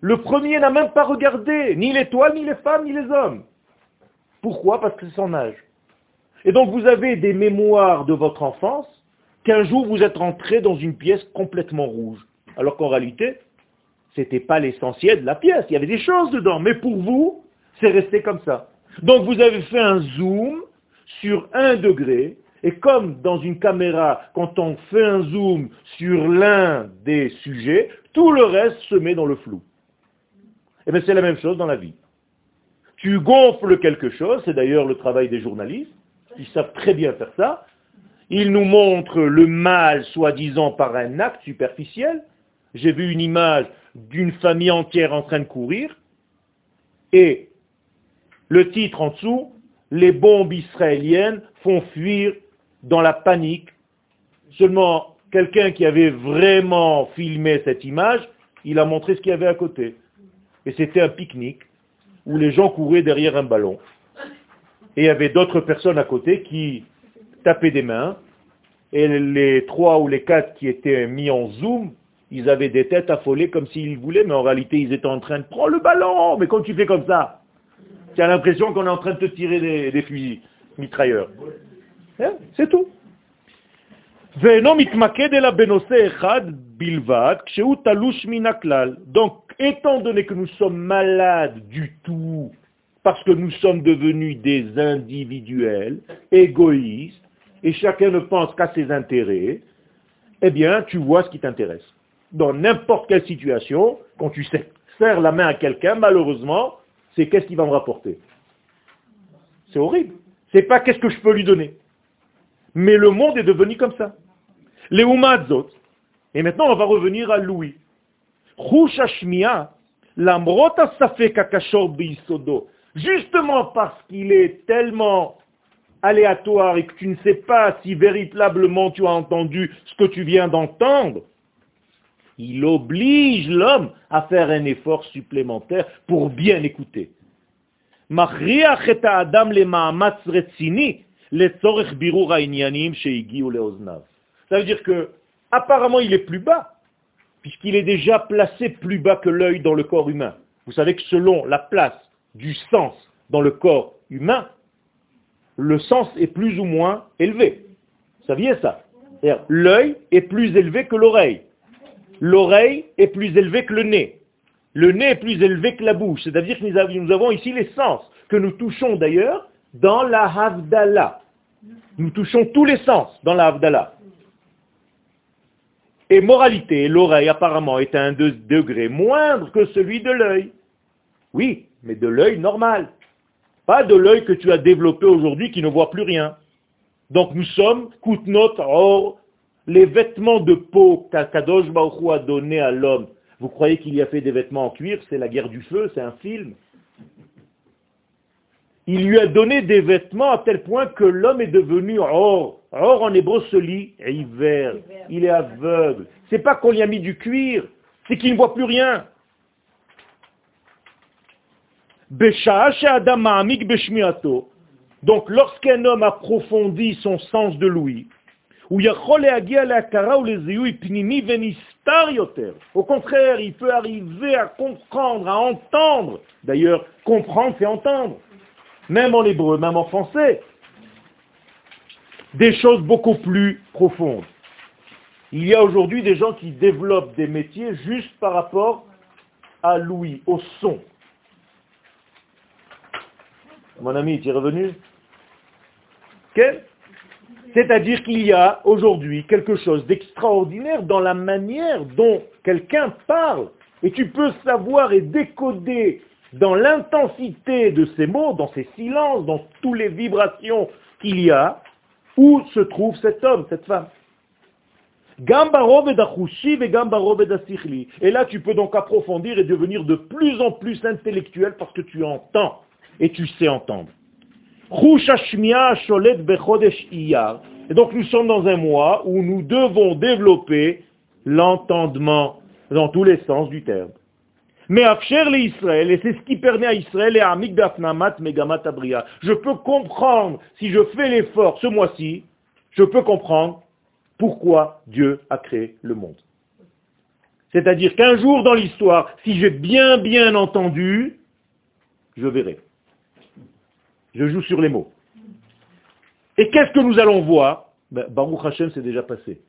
Le premier n'a même pas regardé ni les toits, ni les femmes, ni les hommes. Pourquoi? Parce que c'est son âge. Et donc vous avez des mémoires de votre enfance qu'un jour vous êtes rentré dans une pièce complètement rouge. Alors qu'en réalité, ce n'était pas l'essentiel de la pièce. Il y avait des choses dedans. Mais pour vous, c'est resté comme ça. Donc vous avez fait un zoom sur un degré. Et comme dans une caméra, quand on fait un zoom sur l'un des sujets, tout le reste se met dans le flou. Et eh bien c'est la même chose dans la vie. Tu gonfles quelque chose, c'est d'ailleurs le travail des journalistes, ils savent très bien faire ça. Ils nous montrent le mal, soi-disant, par un acte superficiel. J'ai vu une image d'une famille entière en train de courir. Et le titre en dessous, les bombes israéliennes font fuir dans la panique. Seulement, quelqu'un qui avait vraiment filmé cette image, il a montré ce qu'il y avait à côté. Et c'était un pique-nique où les gens couraient derrière un ballon. Et il y avait d'autres personnes à côté qui tapaient des mains. Et les trois ou les quatre qui étaient mis en zoom, ils avaient des têtes affolées comme s'ils voulaient, mais en réalité, ils étaient en train de prendre le ballon. Mais quand tu fais comme ça, tu as l'impression qu'on est en train de te tirer des, fusils mitrailleurs. Hein? C'est tout. Donc, étant donné que nous sommes malades du tout, parce que nous sommes devenus des individuels, égoïstes, et chacun ne pense qu'à ses intérêts, eh bien, tu vois ce qui t'intéresse. Dans n'importe quelle situation, quand tu serres la main à quelqu'un, malheureusement, c'est qu'est-ce qu'il va me rapporter. C'est horrible. C'est pas qu'est-ce que je peux lui donner. Mais le monde est devenu comme ça. Les Umadzot. Et maintenant, on va revenir à Louis. Justement parce qu'il est tellement aléatoire et que tu ne sais pas si véritablement tu as entendu ce que tu viens d'entendre, il oblige l'homme à faire un effort supplémentaire pour bien écouter. Ça veut dire que, apparemment, il est plus bas, puisqu'il est déjà placé plus bas que l'œil dans le corps humain. Vous savez que selon la place du sens dans le corps humain, le sens est plus ou moins élevé. Vous saviez ça? L'œil est plus élevé que l'oreille. L'oreille est plus élevée que le nez. Le nez est plus élevé que la bouche. C'est-à-dire que nous avons ici les sens, que nous touchons d'ailleurs dans la Havdalah. Nous touchons tous les sens dans la Havdalah. Et moralité, l'oreille apparemment est à un degré moindre que celui de l'œil. Oui, mais de l'œil normal. Pas de l'œil que tu as développé aujourd'hui qui ne voit plus rien. Donc nous sommes notre or, les vêtements de peau qu'Akadosh Baruch a donné à l'homme. Vous croyez qu'il y a fait des vêtements en cuir C'est la guerre du feu, c'est un film. Il lui a donné des vêtements à tel point que l'homme est devenu or. Or en hébreu se lit hiver. Il est aveugle. C'est pas qu'on lui a mis du cuir, c'est qu'il ne voit plus rien. Donc lorsqu'un homme approfondit son sens de l'ouïe, au contraire, il peut arriver à comprendre, à entendre. D'ailleurs, comprendre, c'est entendre. Même en hébreu, même en français. Des choses beaucoup plus profondes. Il y a aujourd'hui des gens qui développent des métiers juste par rapport à l'ouïe, au son. Mon ami, tu es revenu C'est-à-dire qu'il y a aujourd'hui quelque chose d'extraordinaire dans la manière dont quelqu'un parle. Et tu peux savoir et décoder dans l'intensité de ces mots, dans ces silences, dans toutes les vibrations qu'il y a, où se trouve cet homme, cette femme. Et là, tu peux donc approfondir et devenir de plus en plus intellectuel parce que tu entends et tu sais entendre. Et donc nous sommes dans un mois où nous devons développer l'entendement dans tous les sens du terme. Mais les Israël, et c'est ce qui permet à Israël et à Amik Megamat Abria. Je peux comprendre, si je fais l'effort ce mois-ci, je peux comprendre pourquoi Dieu a créé le monde. C'est-à-dire qu'un jour dans l'histoire, si j'ai bien bien entendu, je verrai. Je joue sur les mots. Et qu'est-ce que nous allons voir? Ben, Baruch Hashem s'est déjà passé.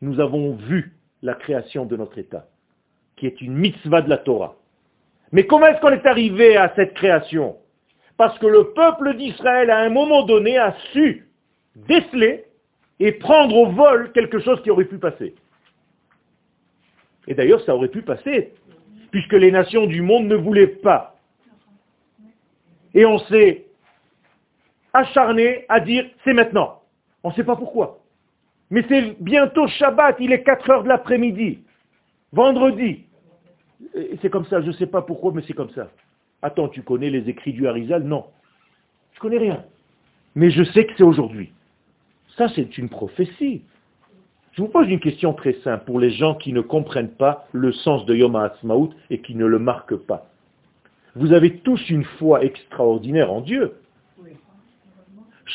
Nous avons vu la création de notre État, qui est une mitzvah de la Torah. Mais comment est-ce qu'on est arrivé à cette création? Parce que le peuple d'Israël, à un moment donné, a su déceler et prendre au vol quelque chose qui aurait pu passer. Et d'ailleurs, ça aurait pu passer, puisque les nations du monde ne voulaient pas et on s'est acharné à dire c'est maintenant. On ne sait pas pourquoi. Mais c'est bientôt Shabbat, il est 4 heures de l'après-midi. Vendredi. C'est comme ça, je ne sais pas pourquoi, mais c'est comme ça. Attends, tu connais les écrits du Harizal? Non. Je connais rien. Mais je sais que c'est aujourd'hui. Ça, c'est une prophétie. Je vous pose une question très simple pour les gens qui ne comprennent pas le sens de Yom HaAtzmaut et qui ne le marquent pas. Vous avez tous une foi extraordinaire en Dieu.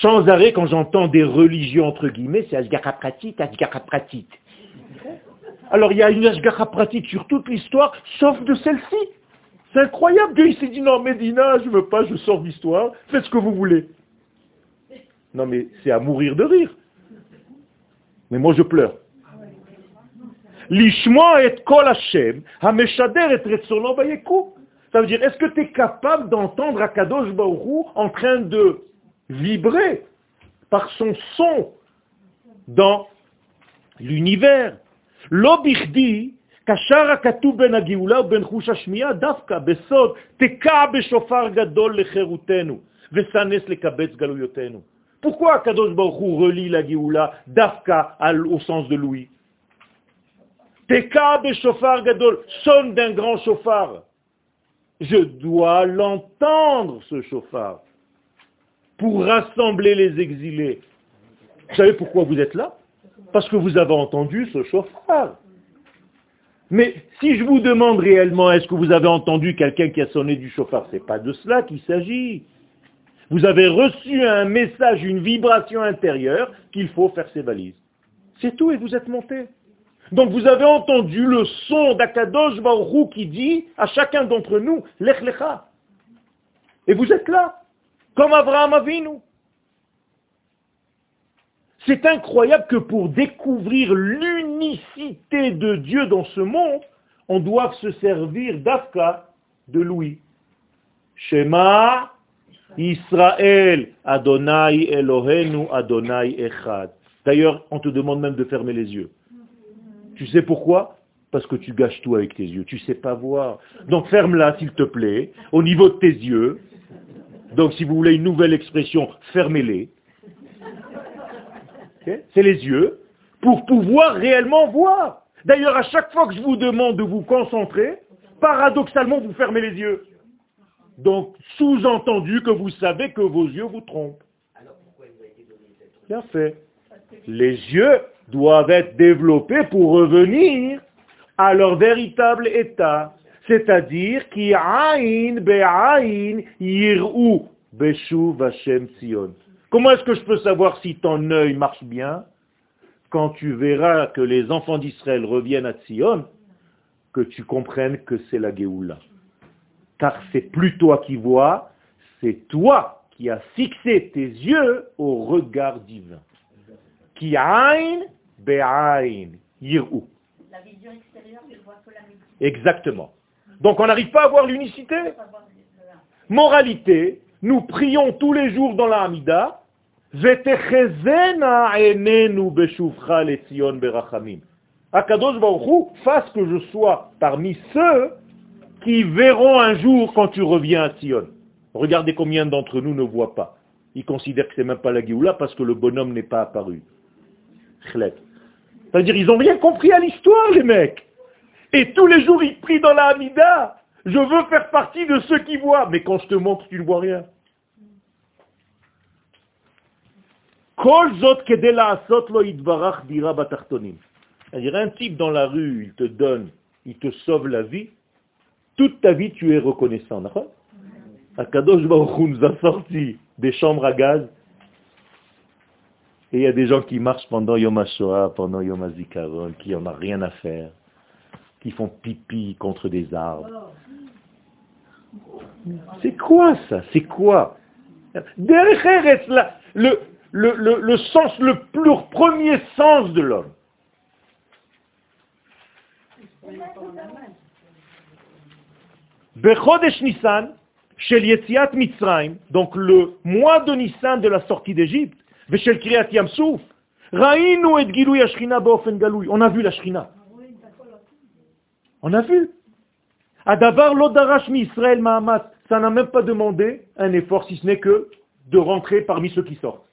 Sans arrêt, quand j'entends des religions, entre guillemets, c'est Asgara pratique, Asgara pratique. Alors il y a une Asgara pratique sur toute l'histoire, sauf de celle-ci. C'est incroyable. Dieu s'est dit, non, Médina, je ne veux pas, je sors d'histoire, faites ce que vous voulez. Non, mais c'est à mourir de rire. Mais moi, je pleure. L'ishma et kol Hashem, hameshader et retzono Ça veut dire, est-ce que tu es capable d'entendre Akadosh Baruch en train de vibrer par son son dans l'univers L'obichdi, קשר הכתוב בין הגאולה ובין חוש השמיעה דווקא בסוד תקע בשופר גדול לחירותנו וסנס לקבץ גלויותינו. Pourquoi Kadosh Baruch Hu relie la Géoula d'Afka au sens de Louis Teka Shofar Gadol, sonne d'un grand chauffard. Je dois l'entendre, ce chauffard, pour rassembler les exilés. Vous savez pourquoi vous êtes là? Parce que vous avez entendu ce chauffard. Mais si je vous demande réellement, est-ce que vous avez entendu quelqu'un qui a sonné du chauffard? Ce n'est pas de cela qu'il s'agit. Vous avez reçu un message, une vibration intérieure qu'il faut faire ses valises. C'est tout et vous êtes monté. Donc vous avez entendu le son d'Akadosh Baruch qui dit à chacun d'entre nous, Lech Lecha. Et vous êtes là, comme Abraham Avinu. C'est incroyable que pour découvrir l'unicité de Dieu dans ce monde, on doit se servir d'Afka de Louis. Shema Israël, Adonai Elohenu, Adonai Echad. D'ailleurs, on te demande même de fermer les yeux. Tu sais pourquoi? Parce que tu gâches tout avec tes yeux. Tu sais pas voir. Donc ferme-la, s'il te plaît, au niveau de tes yeux. Donc si vous voulez une nouvelle expression, fermez-les. C'est les yeux pour pouvoir réellement voir. D'ailleurs, à chaque fois que je vous demande de vous concentrer, paradoxalement, vous fermez les yeux. Donc, sous-entendu que vous savez que vos yeux vous trompent. Bien fait. Les yeux doivent être développés pour revenir à leur véritable état. C'est-à-dire qui be'ain yir'u beshuv Hashem Sion. Comment est-ce que je peux savoir si ton œil marche bien Quand tu verras que les enfants d'Israël reviennent à Sion, que tu comprennes que c'est la Géoula car c'est plus toi qui vois, c'est toi qui as fixé tes yeux au regard divin. Qui aïn, be'aïn, yir'u. La vision extérieure ne voit que la Exactement. Donc on n'arrive pas à voir l'unicité? Moralité, nous prions tous les jours dans la Hamida, Akadosh Baruch fasse que je sois parmi ceux qui verront un jour quand tu reviens à Sion. Regardez combien d'entre nous ne voient pas. Ils considèrent que c'est même pas la Géoula parce que le bonhomme n'est pas apparu. C'est-à-dire, ils n'ont rien compris à l'histoire, les mecs. Et tous les jours, ils prient dans la Hamida. Je veux faire partie de ceux qui voient. Mais quand je te montre, tu ne vois rien. C'est-à-dire, un type dans la rue, il te donne, il te sauve la vie, toute ta vie, tu es reconnaissant. Akadosh Baruch nous a sorti des chambres à gaz. Et il y a des gens qui marchent pendant Yom HaShoah, pendant Yom HaZikaron, qui n'en ont rien à faire, qui font pipi contre des arbres. C'est quoi ça? C'est quoi? Derrière le, le, le, le sens, le plus premier sens de l'homme. Donc le mois de Nissan de la sortie d'Égypte, on a vu la Shrina. On a vu. Ça n'a même pas demandé un effort, si ce n'est que de rentrer parmi ceux qui sortent.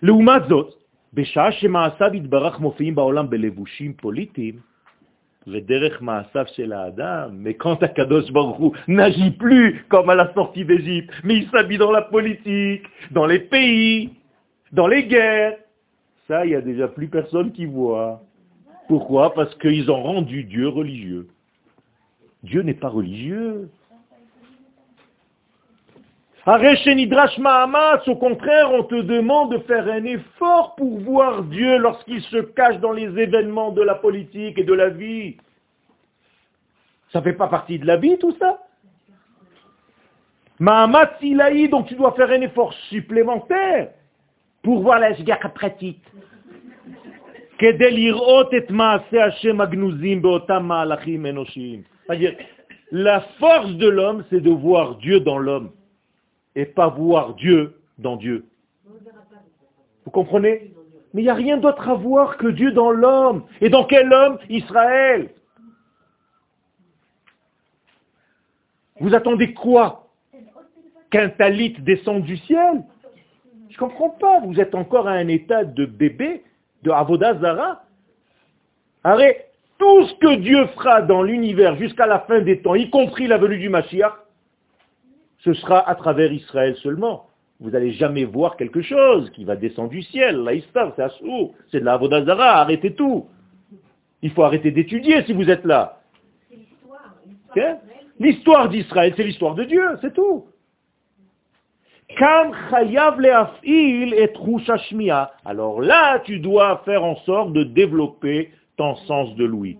Le Umazot, Beshah Shemaasab Itbarach Mofeim Baolam Belevushim Politim, mais quand Akadosh Baruch n'agit plus comme à la sortie d'Égypte, mais il s'habille dans la politique, dans les pays, dans les guerres, ça, il n'y a déjà plus personne qui voit. Pourquoi? Parce qu'ils ont rendu Dieu religieux. Dieu n'est pas religieux. Au contraire, on te demande de faire un effort pour voir Dieu lorsqu'il se cache dans les événements de la politique et de la vie. Ça ne fait pas partie de la vie, tout ça Mahamat Silaï, donc tu dois faire un effort supplémentaire pour voir la pratique. La force de l'homme, c'est de voir Dieu dans l'homme et pas voir Dieu dans Dieu. Vous comprenez? Mais il n'y a rien d'autre à voir que Dieu dans l'homme. Et dans quel homme? Israël. Vous attendez quoi? Qu'un talit descende du ciel Je ne comprends pas. Vous êtes encore à un état de bébé, de Avodazara. Arrête, tout ce que Dieu fera dans l'univers jusqu'à la fin des temps, y compris la venue du Mashiach, ce sera à travers Israël seulement. Vous n'allez jamais voir quelque chose qui va descendre du ciel. L'Aïstar, c'est c'est de la Avodazara, arrêtez tout. Il faut arrêter d'étudier si vous êtes là. L'histoire d'Israël, c'est l'histoire de Dieu, c'est tout. Alors là, tu dois faire en sorte de développer ton sens de l'ouïe.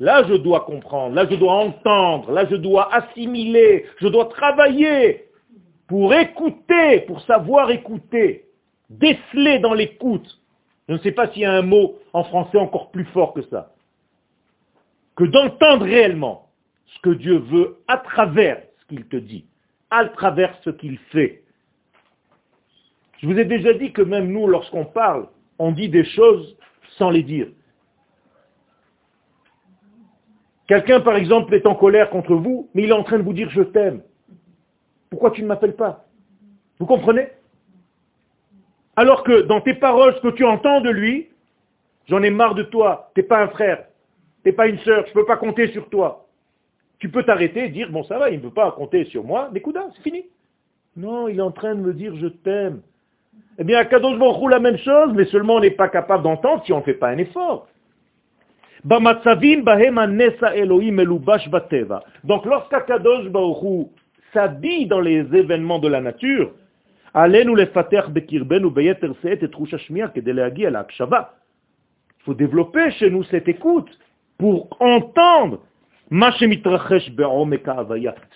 Là, je dois comprendre, là, je dois entendre, là, je dois assimiler, je dois travailler pour écouter, pour savoir écouter, déceler dans l'écoute. Je ne sais pas s'il y a un mot en français encore plus fort que ça. Que d'entendre réellement ce que Dieu veut à travers ce qu'il te dit, à travers ce qu'il fait. Je vous ai déjà dit que même nous, lorsqu'on parle, on dit des choses sans les dire. Quelqu'un, par exemple, est en colère contre vous, mais il est en train de vous dire je t'aime. Pourquoi tu ne m'appelles pas? Vous comprenez? Alors que dans tes paroles, ce que tu entends de lui, j'en ai marre de toi, tu n'es pas un frère, tu n'es pas une sœur, je ne peux pas compter sur toi. Tu peux t'arrêter et dire, bon ça va, il ne veut pas compter sur moi, mais c'est fini. Non, il est en train de me dire je t'aime. Eh bien, à Kadosh Baruch la même chose, mais seulement on n'est pas capable d'entendre si on ne fait pas un effort. Donc lorsqu'Akadosh Baruch s'habille dans les événements de la nature, il faut développer chez nous cette écoute pour entendre ce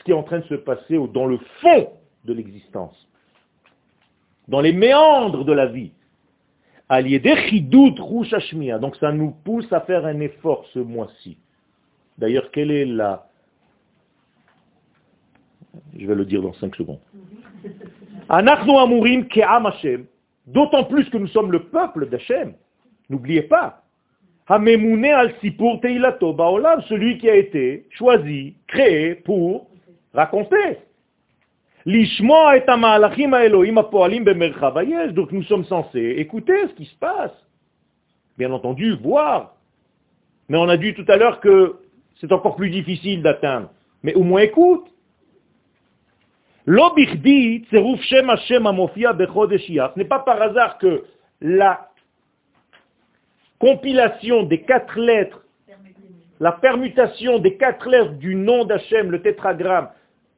qui est en train de se passer dans le fond de l'existence dans les méandres de la vie. Donc ça nous pousse à faire un effort ce mois-ci. D'ailleurs, quelle est la... Je vais le dire dans cinq secondes. D'autant plus que nous sommes le peuple d'Hachem. N'oubliez pas. Celui qui a été choisi, créé pour raconter donc nous sommes censés écouter ce qui se passe. Bien entendu, voir. Mais on a dit tout à l'heure que c'est encore plus difficile d'atteindre. Mais au moins écoute. Ce n'est pas par hasard que la compilation des quatre lettres, la permutation des quatre lettres du nom d'Hachem, le tétragramme,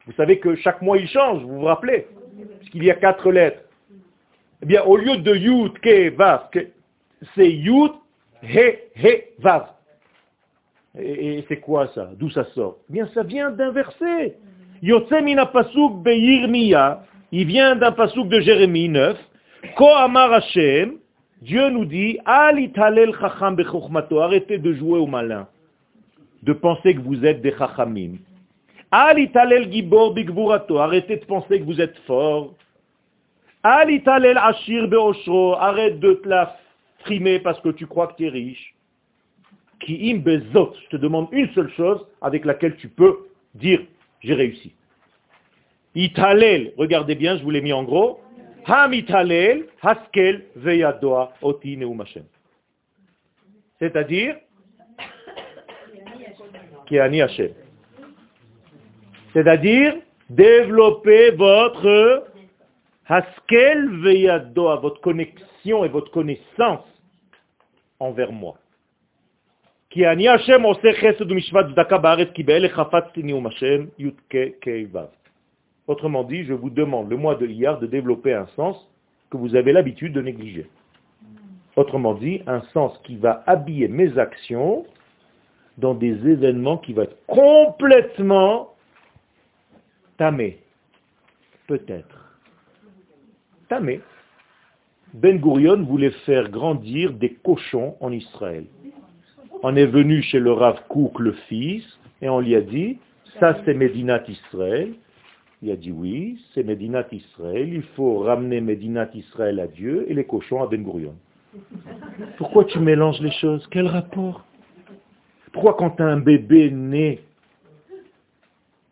vous savez que chaque mois il change, vous vous rappelez Puisqu'il y a quatre lettres. Eh bien, au lieu de Yud, Ke, Vav, c'est Yud, He, He, Vav. Et, c'est quoi ça? D'où ça sort? Eh bien, ça vient d'un verset. Yotzemina Pasuk Beirmiya, il vient d'un pasuk de Jérémie 9. Ko Amar Hashem, Dieu nous dit, Chacham arrêtez de jouer au malin, de penser que vous êtes des Chachamim. Alitalel gibor bigvurato. Arrêtez de penser que vous êtes fort. Alitalel ashir beoshro. Arrête de te la frimer parce que tu crois que tu es riche. Ki im Je te demande une seule chose avec laquelle tu peux dire j'ai réussi. Italel, regardez bien, je vous l'ai mis en gros. Hamitalel, haskel, veyadoa, oti, neum C'est-à-dire, qui Ani Hashem. C'est-à-dire, développer votre haskel veyadoa, votre connexion et votre connaissance envers moi. Autrement dit, je vous demande le mois de Iyar de développer un sens que vous avez l'habitude de négliger. Autrement dit, un sens qui va habiller mes actions dans des événements qui vont être complètement tamés. Peut-être. Tamés. Ben Gurion voulait faire grandir des cochons en Israël. On est venu chez le Rav Kouk, le fils, et on lui a dit, ça c'est Médinat Israël, il a dit oui, c'est Médinat Israël, il faut ramener Médinat Israël à Dieu et les cochons à Ben Gurion. Pourquoi tu mélanges les choses? Quel rapport? Pourquoi quand un bébé né,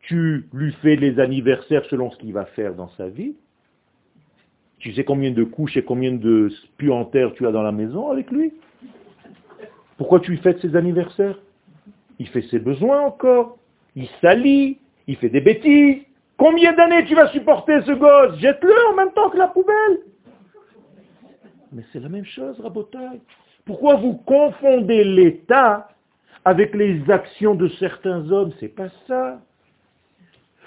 tu lui fais les anniversaires selon ce qu'il va faire dans sa vie Tu sais combien de couches et combien de terre tu as dans la maison avec lui? Pourquoi tu lui fêtes ses anniversaires? Il fait ses besoins encore, il salit, il fait des bêtises, Combien d'années tu vas supporter ce gosse? Jette-le en même temps que la poubelle. Mais c'est la même chose, Rabotaille. Pourquoi vous confondez l'État avec les actions de certains hommes? C'est pas ça.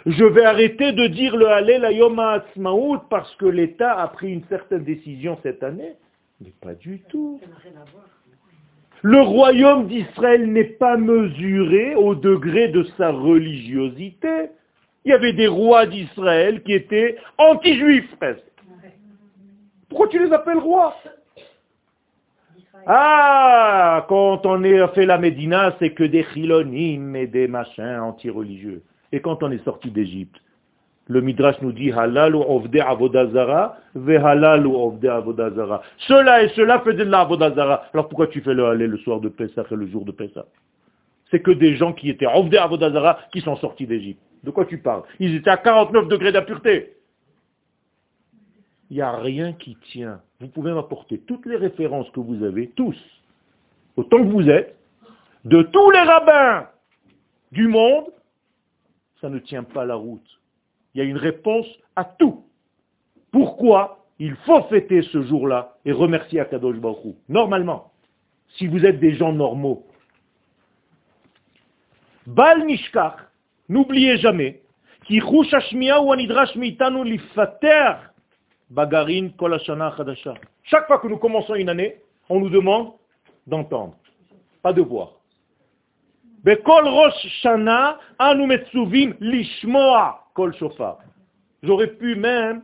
Je vais arrêter de dire le Hallel à Yom HaAtzmaout parce que l'État a pris une certaine décision cette année. Mais pas du tout. Le royaume d'Israël n'est pas mesuré au degré de sa religiosité. Il y avait des rois d'Israël qui étaient anti-juifs. Pourquoi tu les appelles rois? Ah, quand on a fait la Médina, c'est que des chilonim et des machins anti-religieux. Et quand on est sorti d'Égypte, le Midrash nous dit halal ou ovde avodazara, ve halal ou ovde avodazara. Cela et cela faisaient de l'avodazara. Alors pourquoi tu fais le halal le soir de Pessah et le jour de Pessah? C'est que des gens qui étaient ovde avodazara qui sont sortis d'Égypte. De quoi tu parles? Ils étaient à 49 degrés d'impureté. Il n'y a rien qui tient. Vous pouvez m'apporter toutes les références que vous avez, tous, autant que vous êtes, de tous les rabbins du monde, ça ne tient pas la route. Il y a une réponse à tout. Pourquoi il faut fêter ce jour-là et remercier Akadosh Baruch Normalement, si vous êtes des gens normaux. Bal Nishkach, N'oubliez jamais, chaque fois que nous commençons une année, on nous demande d'entendre, pas de voir. J'aurais pu même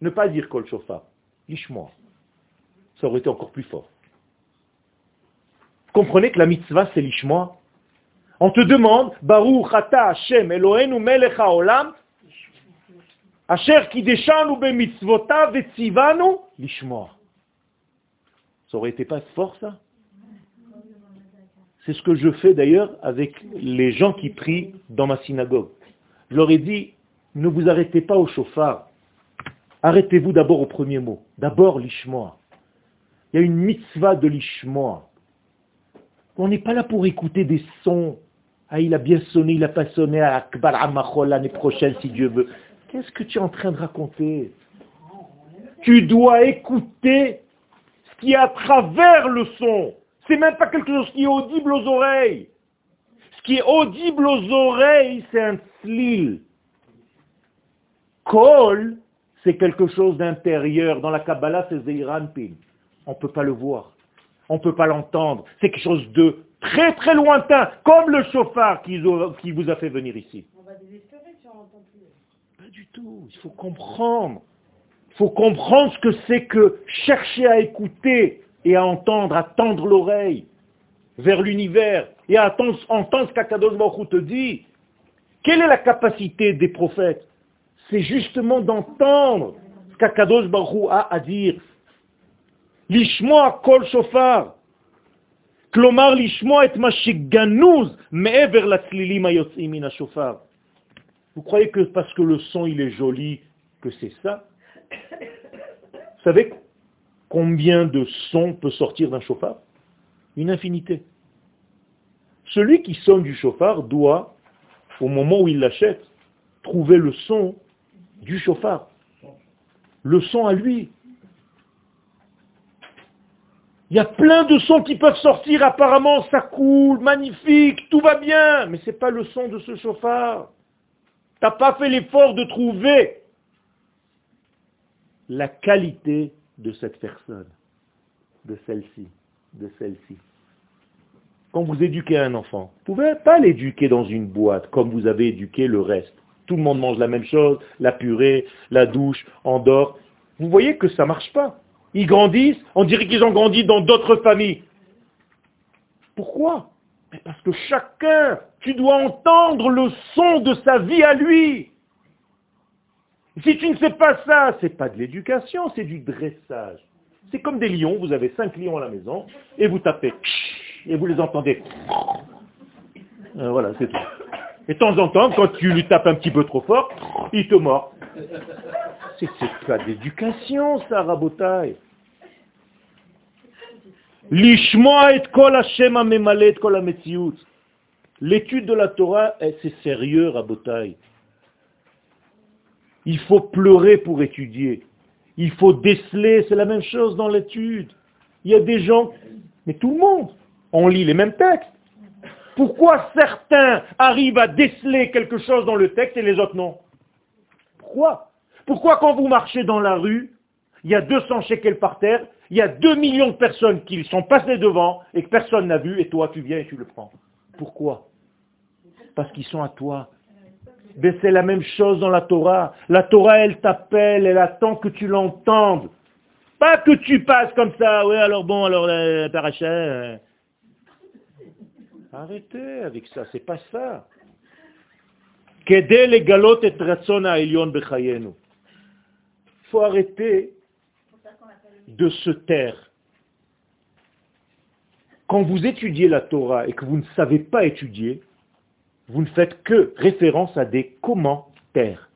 ne pas dire kol shofar, lishmoa. Ça aurait été encore plus fort. Comprenez que la mitzvah c'est lishmoa? On te demande, Baruch ata Hashem Eloheinu melech haolam, Asher kideshanu bemitzvotav vetzivanu lishmoa. Ça aurait été pas fort ça? C'est ce que je fais d'ailleurs avec les gens qui prient dans ma synagogue. Je leur ai dit, ne vous arrêtez pas au chauffard. Arrêtez-vous d'abord au premier mot. D'abord l'ishmoa. Il y a une mitzvah de l'ishmoa. On n'est pas là pour écouter des sons ah, il a bien sonné, il a pas sonné à Akbar Amachol l'année prochaine, si Dieu veut. Qu'est-ce que tu es en train de raconter? Tu dois écouter ce qui est à travers le son. C'est même pas quelque chose qui est audible aux oreilles. Ce qui est audible aux oreilles, c'est un slil. Kol, c'est quelque chose d'intérieur. Dans la Kabbalah, c'est Zeiranpin. On ne peut pas le voir. On ne peut pas l'entendre. C'est quelque chose de très très lointain, comme le chauffard qui, vous a fait venir ici. On va désespérer si on n'entend plus. Pas du tout, il faut comprendre. Il faut comprendre ce que c'est que chercher à écouter et à entendre, à tendre l'oreille vers l'univers et à entendre, ce qu'Akadosh Baruch te dit. Quelle est la capacité des prophètes C'est justement d'entendre ce qu'Akadosh Baruch a à dire. Lishmoa kol shofar. לשמוע את מה שגנוז מעבר לצלילים היוצאים מן השופר. Vous croyez que parce que le son il est joli, que c'est ça Vous savez combien de sons peut sortir d'un chauffard? Une infinité. Celui qui sonne du chauffard doit, au moment où il l'achète, trouver le son du chauffard. Le son à lui. Il y a plein de sons qui peuvent sortir, apparemment ça coule, magnifique, tout va bien, mais ce n'est pas le son de ce chauffard. Tu n'as pas fait l'effort de trouver la qualité de cette personne, de celle-ci, de celle-ci. Quand vous éduquez un enfant, vous ne pouvez pas l'éduquer dans une boîte comme vous avez éduqué le reste. Tout le monde mange la même chose, la purée, la douche, on dort. Vous voyez que ça ne marche pas. Ils grandissent, on dirait qu'ils ont grandi dans d'autres familles. Pourquoi? Parce que chacun, tu dois entendre le son de sa vie à lui. Si tu ne sais pas ça, c'est pas de l'éducation, c'est du dressage. C'est comme des lions, vous avez cinq lions à la maison, et vous tapez, et vous les entendez. Euh, voilà, c'est tout. Et de temps en temps, quand tu lui tapes un petit peu trop fort, il te mord. C'est pas d'éducation, ça, rabotaille. L'étude de la Torah, c'est sérieux, rabotaille. Il faut pleurer pour étudier. Il faut déceler, c'est la même chose dans l'étude. Il y a des gens, mais tout le monde, on lit les mêmes textes. Pourquoi certains arrivent à déceler quelque chose dans le texte et les autres non? Pourquoi? Pourquoi quand vous marchez dans la rue, il y a 200 shekels par terre, il y a 2 millions de personnes qui sont passées devant et que personne n'a vu et toi tu viens et tu le prends? Pourquoi? Parce qu'ils sont à toi. Mais c'est la même chose dans la Torah. La Torah, elle t'appelle, elle attend que tu l'entendes. Pas que tu passes comme ça, oui, alors bon, alors, euh, paracha. Euh. Arrêtez avec ça, c'est pas ça. Il faut arrêter de se taire. Quand vous étudiez la Torah et que vous ne savez pas étudier, vous ne faites que référence à des commentaires.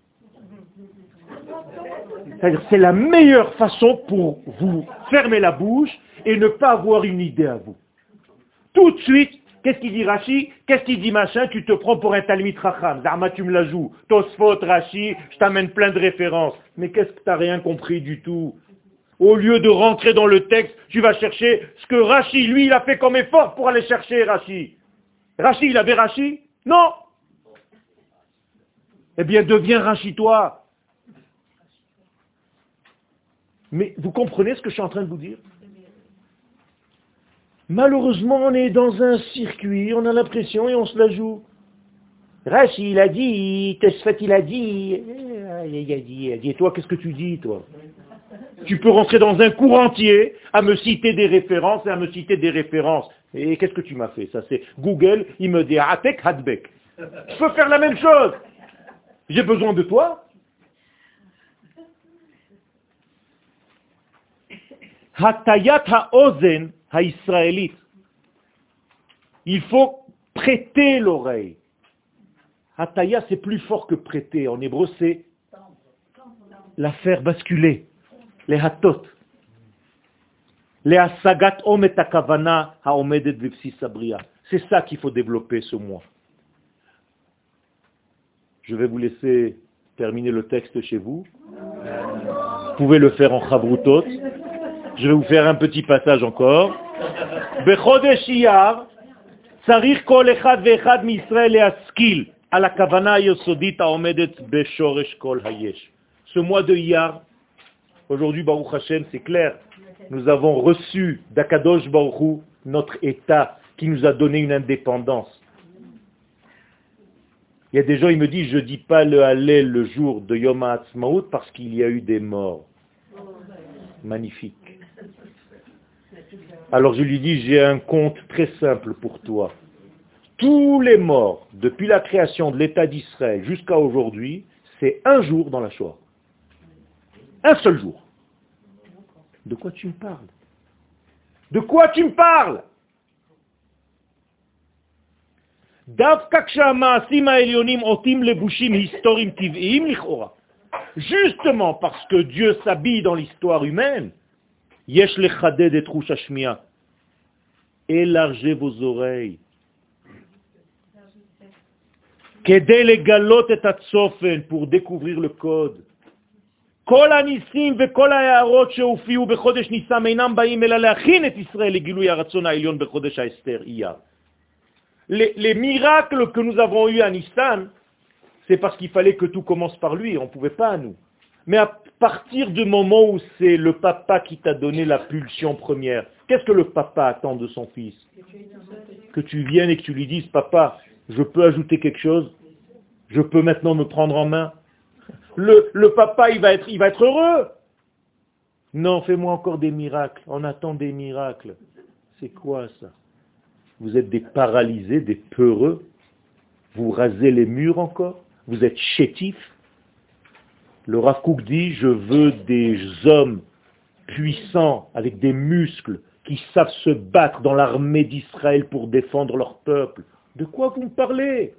C'est la meilleure façon pour vous fermer la bouche et ne pas avoir une idée à vous. Tout de suite, qu'est-ce qu'il dit Rashi Qu'est-ce qu'il dit machin? Tu te prends pour un Talmud Racham. Zarma, tu me la joues. Tosfot, Rashi, je t'amène plein de références. Mais qu'est-ce que tu n'as rien compris du tout? Au lieu de rentrer dans le texte, tu vas chercher ce que Rashi, lui, il a fait comme effort pour aller chercher Rashi. Rashi, il avait Rashi non Eh bien, deviens rachis-toi. Mais vous comprenez ce que je suis en train de vous dire? Malheureusement, on est dans un circuit, on a l'impression et on se la joue. Rachi, il a dit, Tesfat, il a dit, il a dit, il a dit, et toi, qu'est-ce que tu dis, toi? Tu peux rentrer dans un cours entier à me citer des références et à me citer des références. Et qu'est-ce que tu m'as fait? Ça c'est Google, il me dit Atek Hadbek. Je peux faire la même chose. J'ai besoin de toi. Hatayat ha'ozen ha'israélite. Il faut prêter l'oreille. Hataya, c'est plus fort que prêter. En hébreu, c'est la faire basculer. Les hatot. C'est ça qu'il faut développer ce mois. Je vais vous laisser terminer le texte chez vous. Vous pouvez le faire en chabrutot. Je vais vous faire un petit passage encore. Ce mois de Iyar, aujourd'hui Baruch Hashem, c'est clair, nous avons reçu d'Akadosh Baruch notre État qui nous a donné une indépendance. Il y a des gens, ils me disent, je ne dis pas le Hallel le jour de Yom HaAtzmaut parce qu'il y a eu des morts. Magnifique. Alors je lui dis, j'ai un compte très simple pour toi. Tous les morts, depuis la création de l'État d'Israël jusqu'à aujourd'hui, c'est un jour dans la Shoah. Un seul jour. De quoi tu me parles? De quoi tu me parles? Justement parce que Dieu s'habille dans l'histoire humaine, yesh et élargez vos oreilles. pour découvrir le code. כל הניסים וכל ההערות שהופיעו בחודש ניסם אינם באים אלא להכין את ישראל לגילוי הרצון העליון בחודש האסתר אייר. Les, les miracles que nous avons eus à Nissan, c'est parce qu'il fallait que tout commence par lui, on ne pouvait pas à nous. Mais à partir du moment où c'est le papa qui t'a donné la pulsion première, qu'est-ce que le papa attend de son fils Que tu viennes et que tu lui dises, papa, je peux ajouter quelque chose Je peux maintenant me prendre en main Le, papa, il va, être, il être heureux. Non, fais-moi encore des miracles. On attend des miracles. C'est quoi ça? Vous êtes des paralysés, des peureux? Vous rasez les murs encore? Vous êtes chétifs. Le Rav dit, je veux des hommes puissants, avec des muscles, qui savent se battre dans l'armée d'Israël pour défendre leur peuple. De quoi vous me parlez?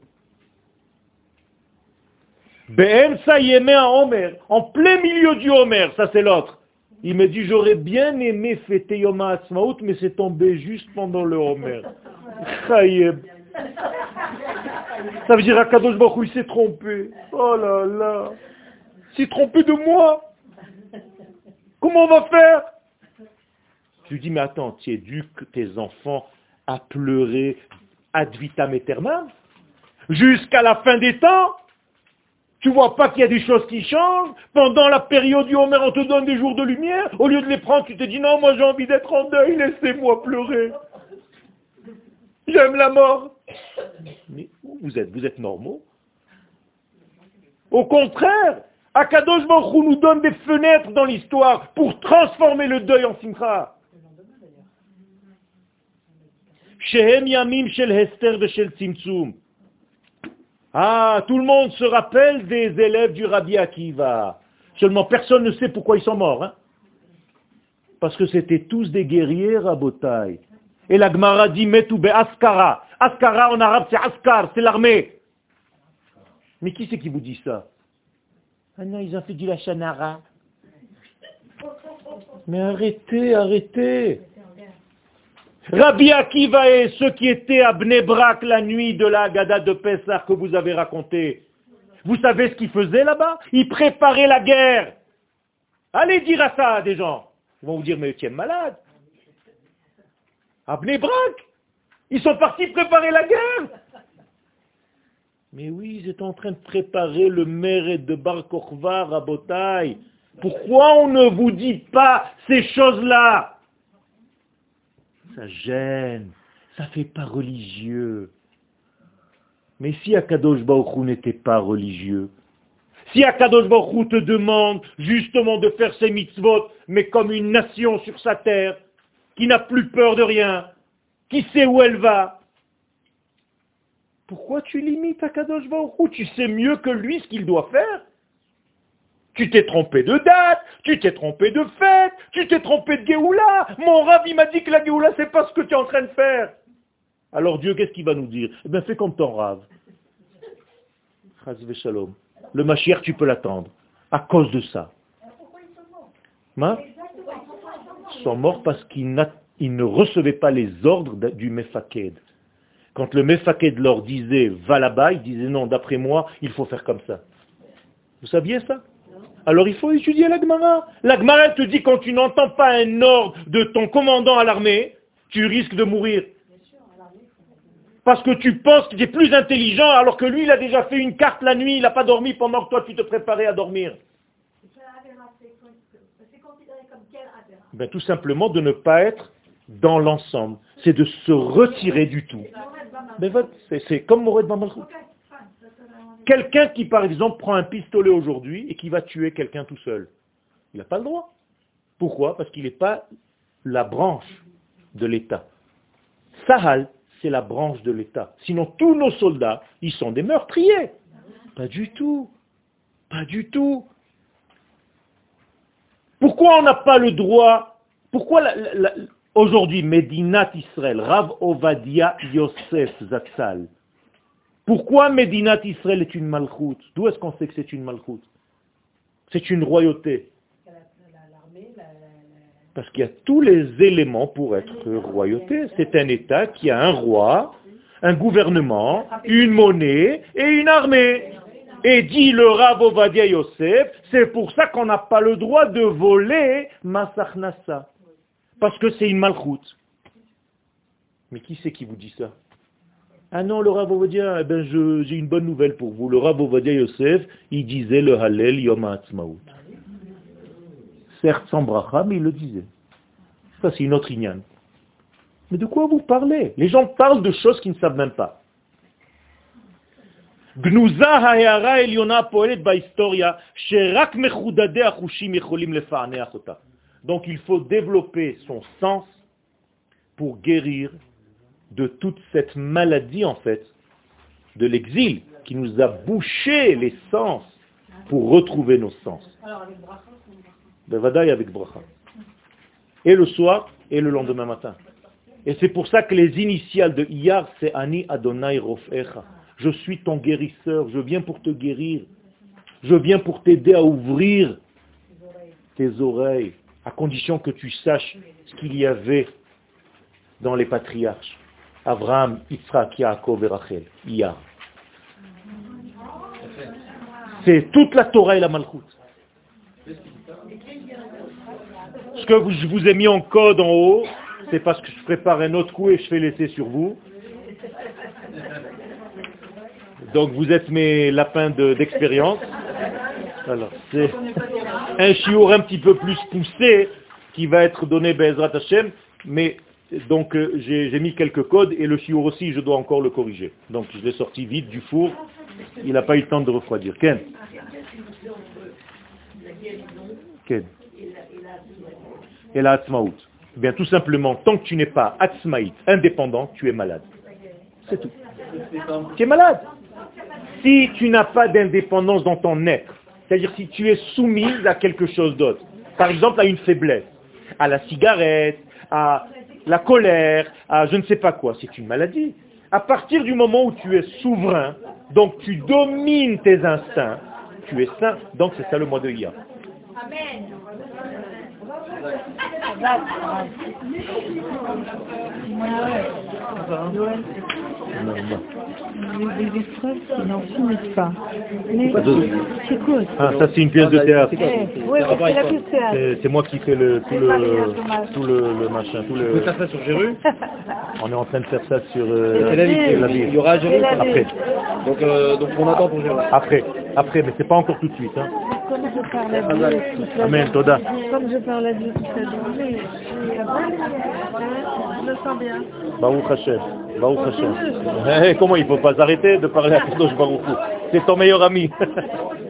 En plein milieu du Homer, ça c'est l'autre. Il me dit, j'aurais bien aimé fêter Yom HaAtzmaut, mais c'est tombé juste pendant le Homer. <laughs> Ça veut dire Akadosh Baruch il s'est trompé. Oh là là. Il s'est trompé de moi. Comment on va faire? Je lui dis, mais attends, tu éduques tes enfants à pleurer ad vitam aeternam? Jusqu'à la fin des temps? Tu vois pas qu'il y a des choses qui changent Pendant la période du Homer, on te donne des jours de lumière. Au lieu de les prendre, tu te dis non, moi j'ai envie d'être en deuil, laissez-moi pleurer. J'aime la mort. Mais où vous êtes? Vous êtes normaux Au contraire, Akadosh Baruch nous donne des fenêtres dans l'histoire pour transformer le deuil en simcha. Shehem yamim shel hester shel tzimtzum. Ah, tout le monde se rappelle des élèves du Rabbi Akiva. Seulement personne ne sait pourquoi ils sont morts. Hein. Parce que c'était tous des guerriers rabotaille. Et la Gemara dit Metoube Askara. Askara en arabe c'est Askar, c'est l'armée. Mais qui c'est qui vous dit ça? Ah non, ils ont fait du lachanara. Mais arrêtez, arrêtez. Rabbi Akiva et ceux qui étaient à Bnebrak la nuit de la Gada de Pessah que vous avez raconté. Vous savez ce qu'ils faisaient là-bas? Ils préparaient la guerre. Allez dire à ça des gens. Ils vont vous dire, mais tu es malade. À Bnebrak Ils sont partis préparer la guerre. Mais oui, ils étaient en train de préparer le maire de Bar Kokhva à Botaï. Pourquoi on ne vous dit pas ces choses-là? Ça gêne, ça fait pas religieux. Mais si Akadosh Baruch n'était pas religieux, si Akadosh Baruch te demande justement de faire ses mitzvot, mais comme une nation sur sa terre, qui n'a plus peur de rien, qui sait où elle va, pourquoi tu limites Akadosh Baruch Tu sais mieux que lui ce qu'il doit faire. Tu t'es trompé de date, tu t'es trompé de fête, tu t'es trompé de Géoula. Mon rave, il m'a dit que la Géoula, c'est pas ce que tu es en train de faire. Alors Dieu, qu'est-ce qu'il va nous dire? Eh bien, fais comme ton rave. shalom. Le Mashiach, tu peux l'attendre. À cause de ça. Ils sont morts parce qu'ils ne recevaient pas les ordres du Mefaked. Quand le Mefaked leur disait va là-bas, ils disaient non, d'après moi, il faut faire comme ça. Vous saviez ça? Alors il faut étudier l'Agmara. L'Agmara te dit quand tu n'entends pas un ordre de ton commandant à l'armée, tu risques de mourir. Parce que tu penses qu'il est plus intelligent alors que lui, il a déjà fait une carte la nuit, il n'a pas dormi pendant que toi, tu te préparais à dormir. Ben, tout simplement de ne pas être dans l'ensemble. C'est de se retirer du tout. C'est comme Mourad Bamalchut. Quelqu'un qui, par exemple, prend un pistolet aujourd'hui et qui va tuer quelqu'un tout seul, il n'a pas le droit. Pourquoi? Parce qu'il n'est pas la branche de l'État. Sahal, c'est la branche de l'État. Sinon, tous nos soldats, ils sont des meurtriers. Pas du tout. Pas du tout. Pourquoi on n'a pas le droit? Pourquoi aujourd'hui, Medinat Israël, Rav Ovadia Yosef Zatzal, Pourquoi Médinat Israël est une malchoute? D'où est-ce qu'on sait que c'est une malchoute? C'est une royauté. Parce qu'il y a tous les éléments pour être royauté. C'est un État qui a un roi, un gouvernement, une monnaie et une armée. Et dit le Rav Ovadia Yosef, c'est pour ça qu'on n'a pas le droit de voler Masachnasa. Parce que c'est une malchoute. Mais qui c'est qui vous dit ça? Ah non, le Rav Ovadia, eh ben j'ai une bonne nouvelle pour vous. Le Rav Ovadia Yosef, il disait le Hallel Yom HaAtzmaut. Certes sans bracha, mais il le disait. Ça, c'est une autre ignane. Mais de quoi vous parlez? Les gens parlent de choses qu'ils ne savent même pas. Donc il faut développer son sens pour guérir de toute cette maladie en fait de l'exil qui nous a bouché les sens pour retrouver nos sens. Alors avec bracha avec bracha. Et le soir et le lendemain matin. Et c'est pour ça que les initiales de Iyar, c'est Ani Adonai Rofecha. Je suis ton guérisseur, je viens pour te guérir. Je viens pour t'aider à ouvrir tes oreilles, à condition que tu saches ce qu'il y avait dans les patriarches. Abraham, Yitzhak, Yaakov et Rachel. Iyar. C'est toute la Torah et la Malchut. Ce que je vous ai mis en code en haut, c'est parce que je prépare un autre coup et je fais l'essai sur vous. Donc vous êtes mes lapins d'expérience. Alors, c'est un chiour un petit peu plus poussé qui va être donné Bezrat Hashem, mais donc euh, j'ai mis quelques codes et le chiour aussi, je dois encore le corriger. Donc je l'ai sorti vite du four, il n'a pas eu le temps de refroidir. Ken Ken Et la Atzmaout. Eh bien tout simplement, tant que tu n'es pas Atzmaït, indépendant, tu es malade. C'est tout. Tu es malade. Si tu n'as pas d'indépendance dans ton être, c'est-à-dire si tu es soumise à quelque chose d'autre, par exemple à une faiblesse, à la cigarette, à la colère, à je ne sais pas quoi, c'est une maladie. À partir du moment où tu es souverain, donc tu domines tes instincts, tu es saint, donc c'est ça le mot de Ia. Amen. Des épreuves qui n'en finissent pas. Mais c'est quoi Ah, ça c'est une pièce de théâtre. C'est moi qui fais le, tout, le, tout le, le machin. Tout le... Vous faire ça sur Jéru <laughs> On est en train de faire ça sur euh, la ville. Il y aura Jéru Après. Donc, euh, donc on attend pour Jéru. Après, après, mais c'est pas encore tout de suite. Hein. Comme je parle à Dieu toute la Amen, Toda. Comme je parle à Dieu toute la journée, je me sens bien. Baruch Hashem. Baruch Hashem. Eh, comment il ne faut pas arrêter de parler à Kadosh Baruch C'est ton meilleur ami. <laughs>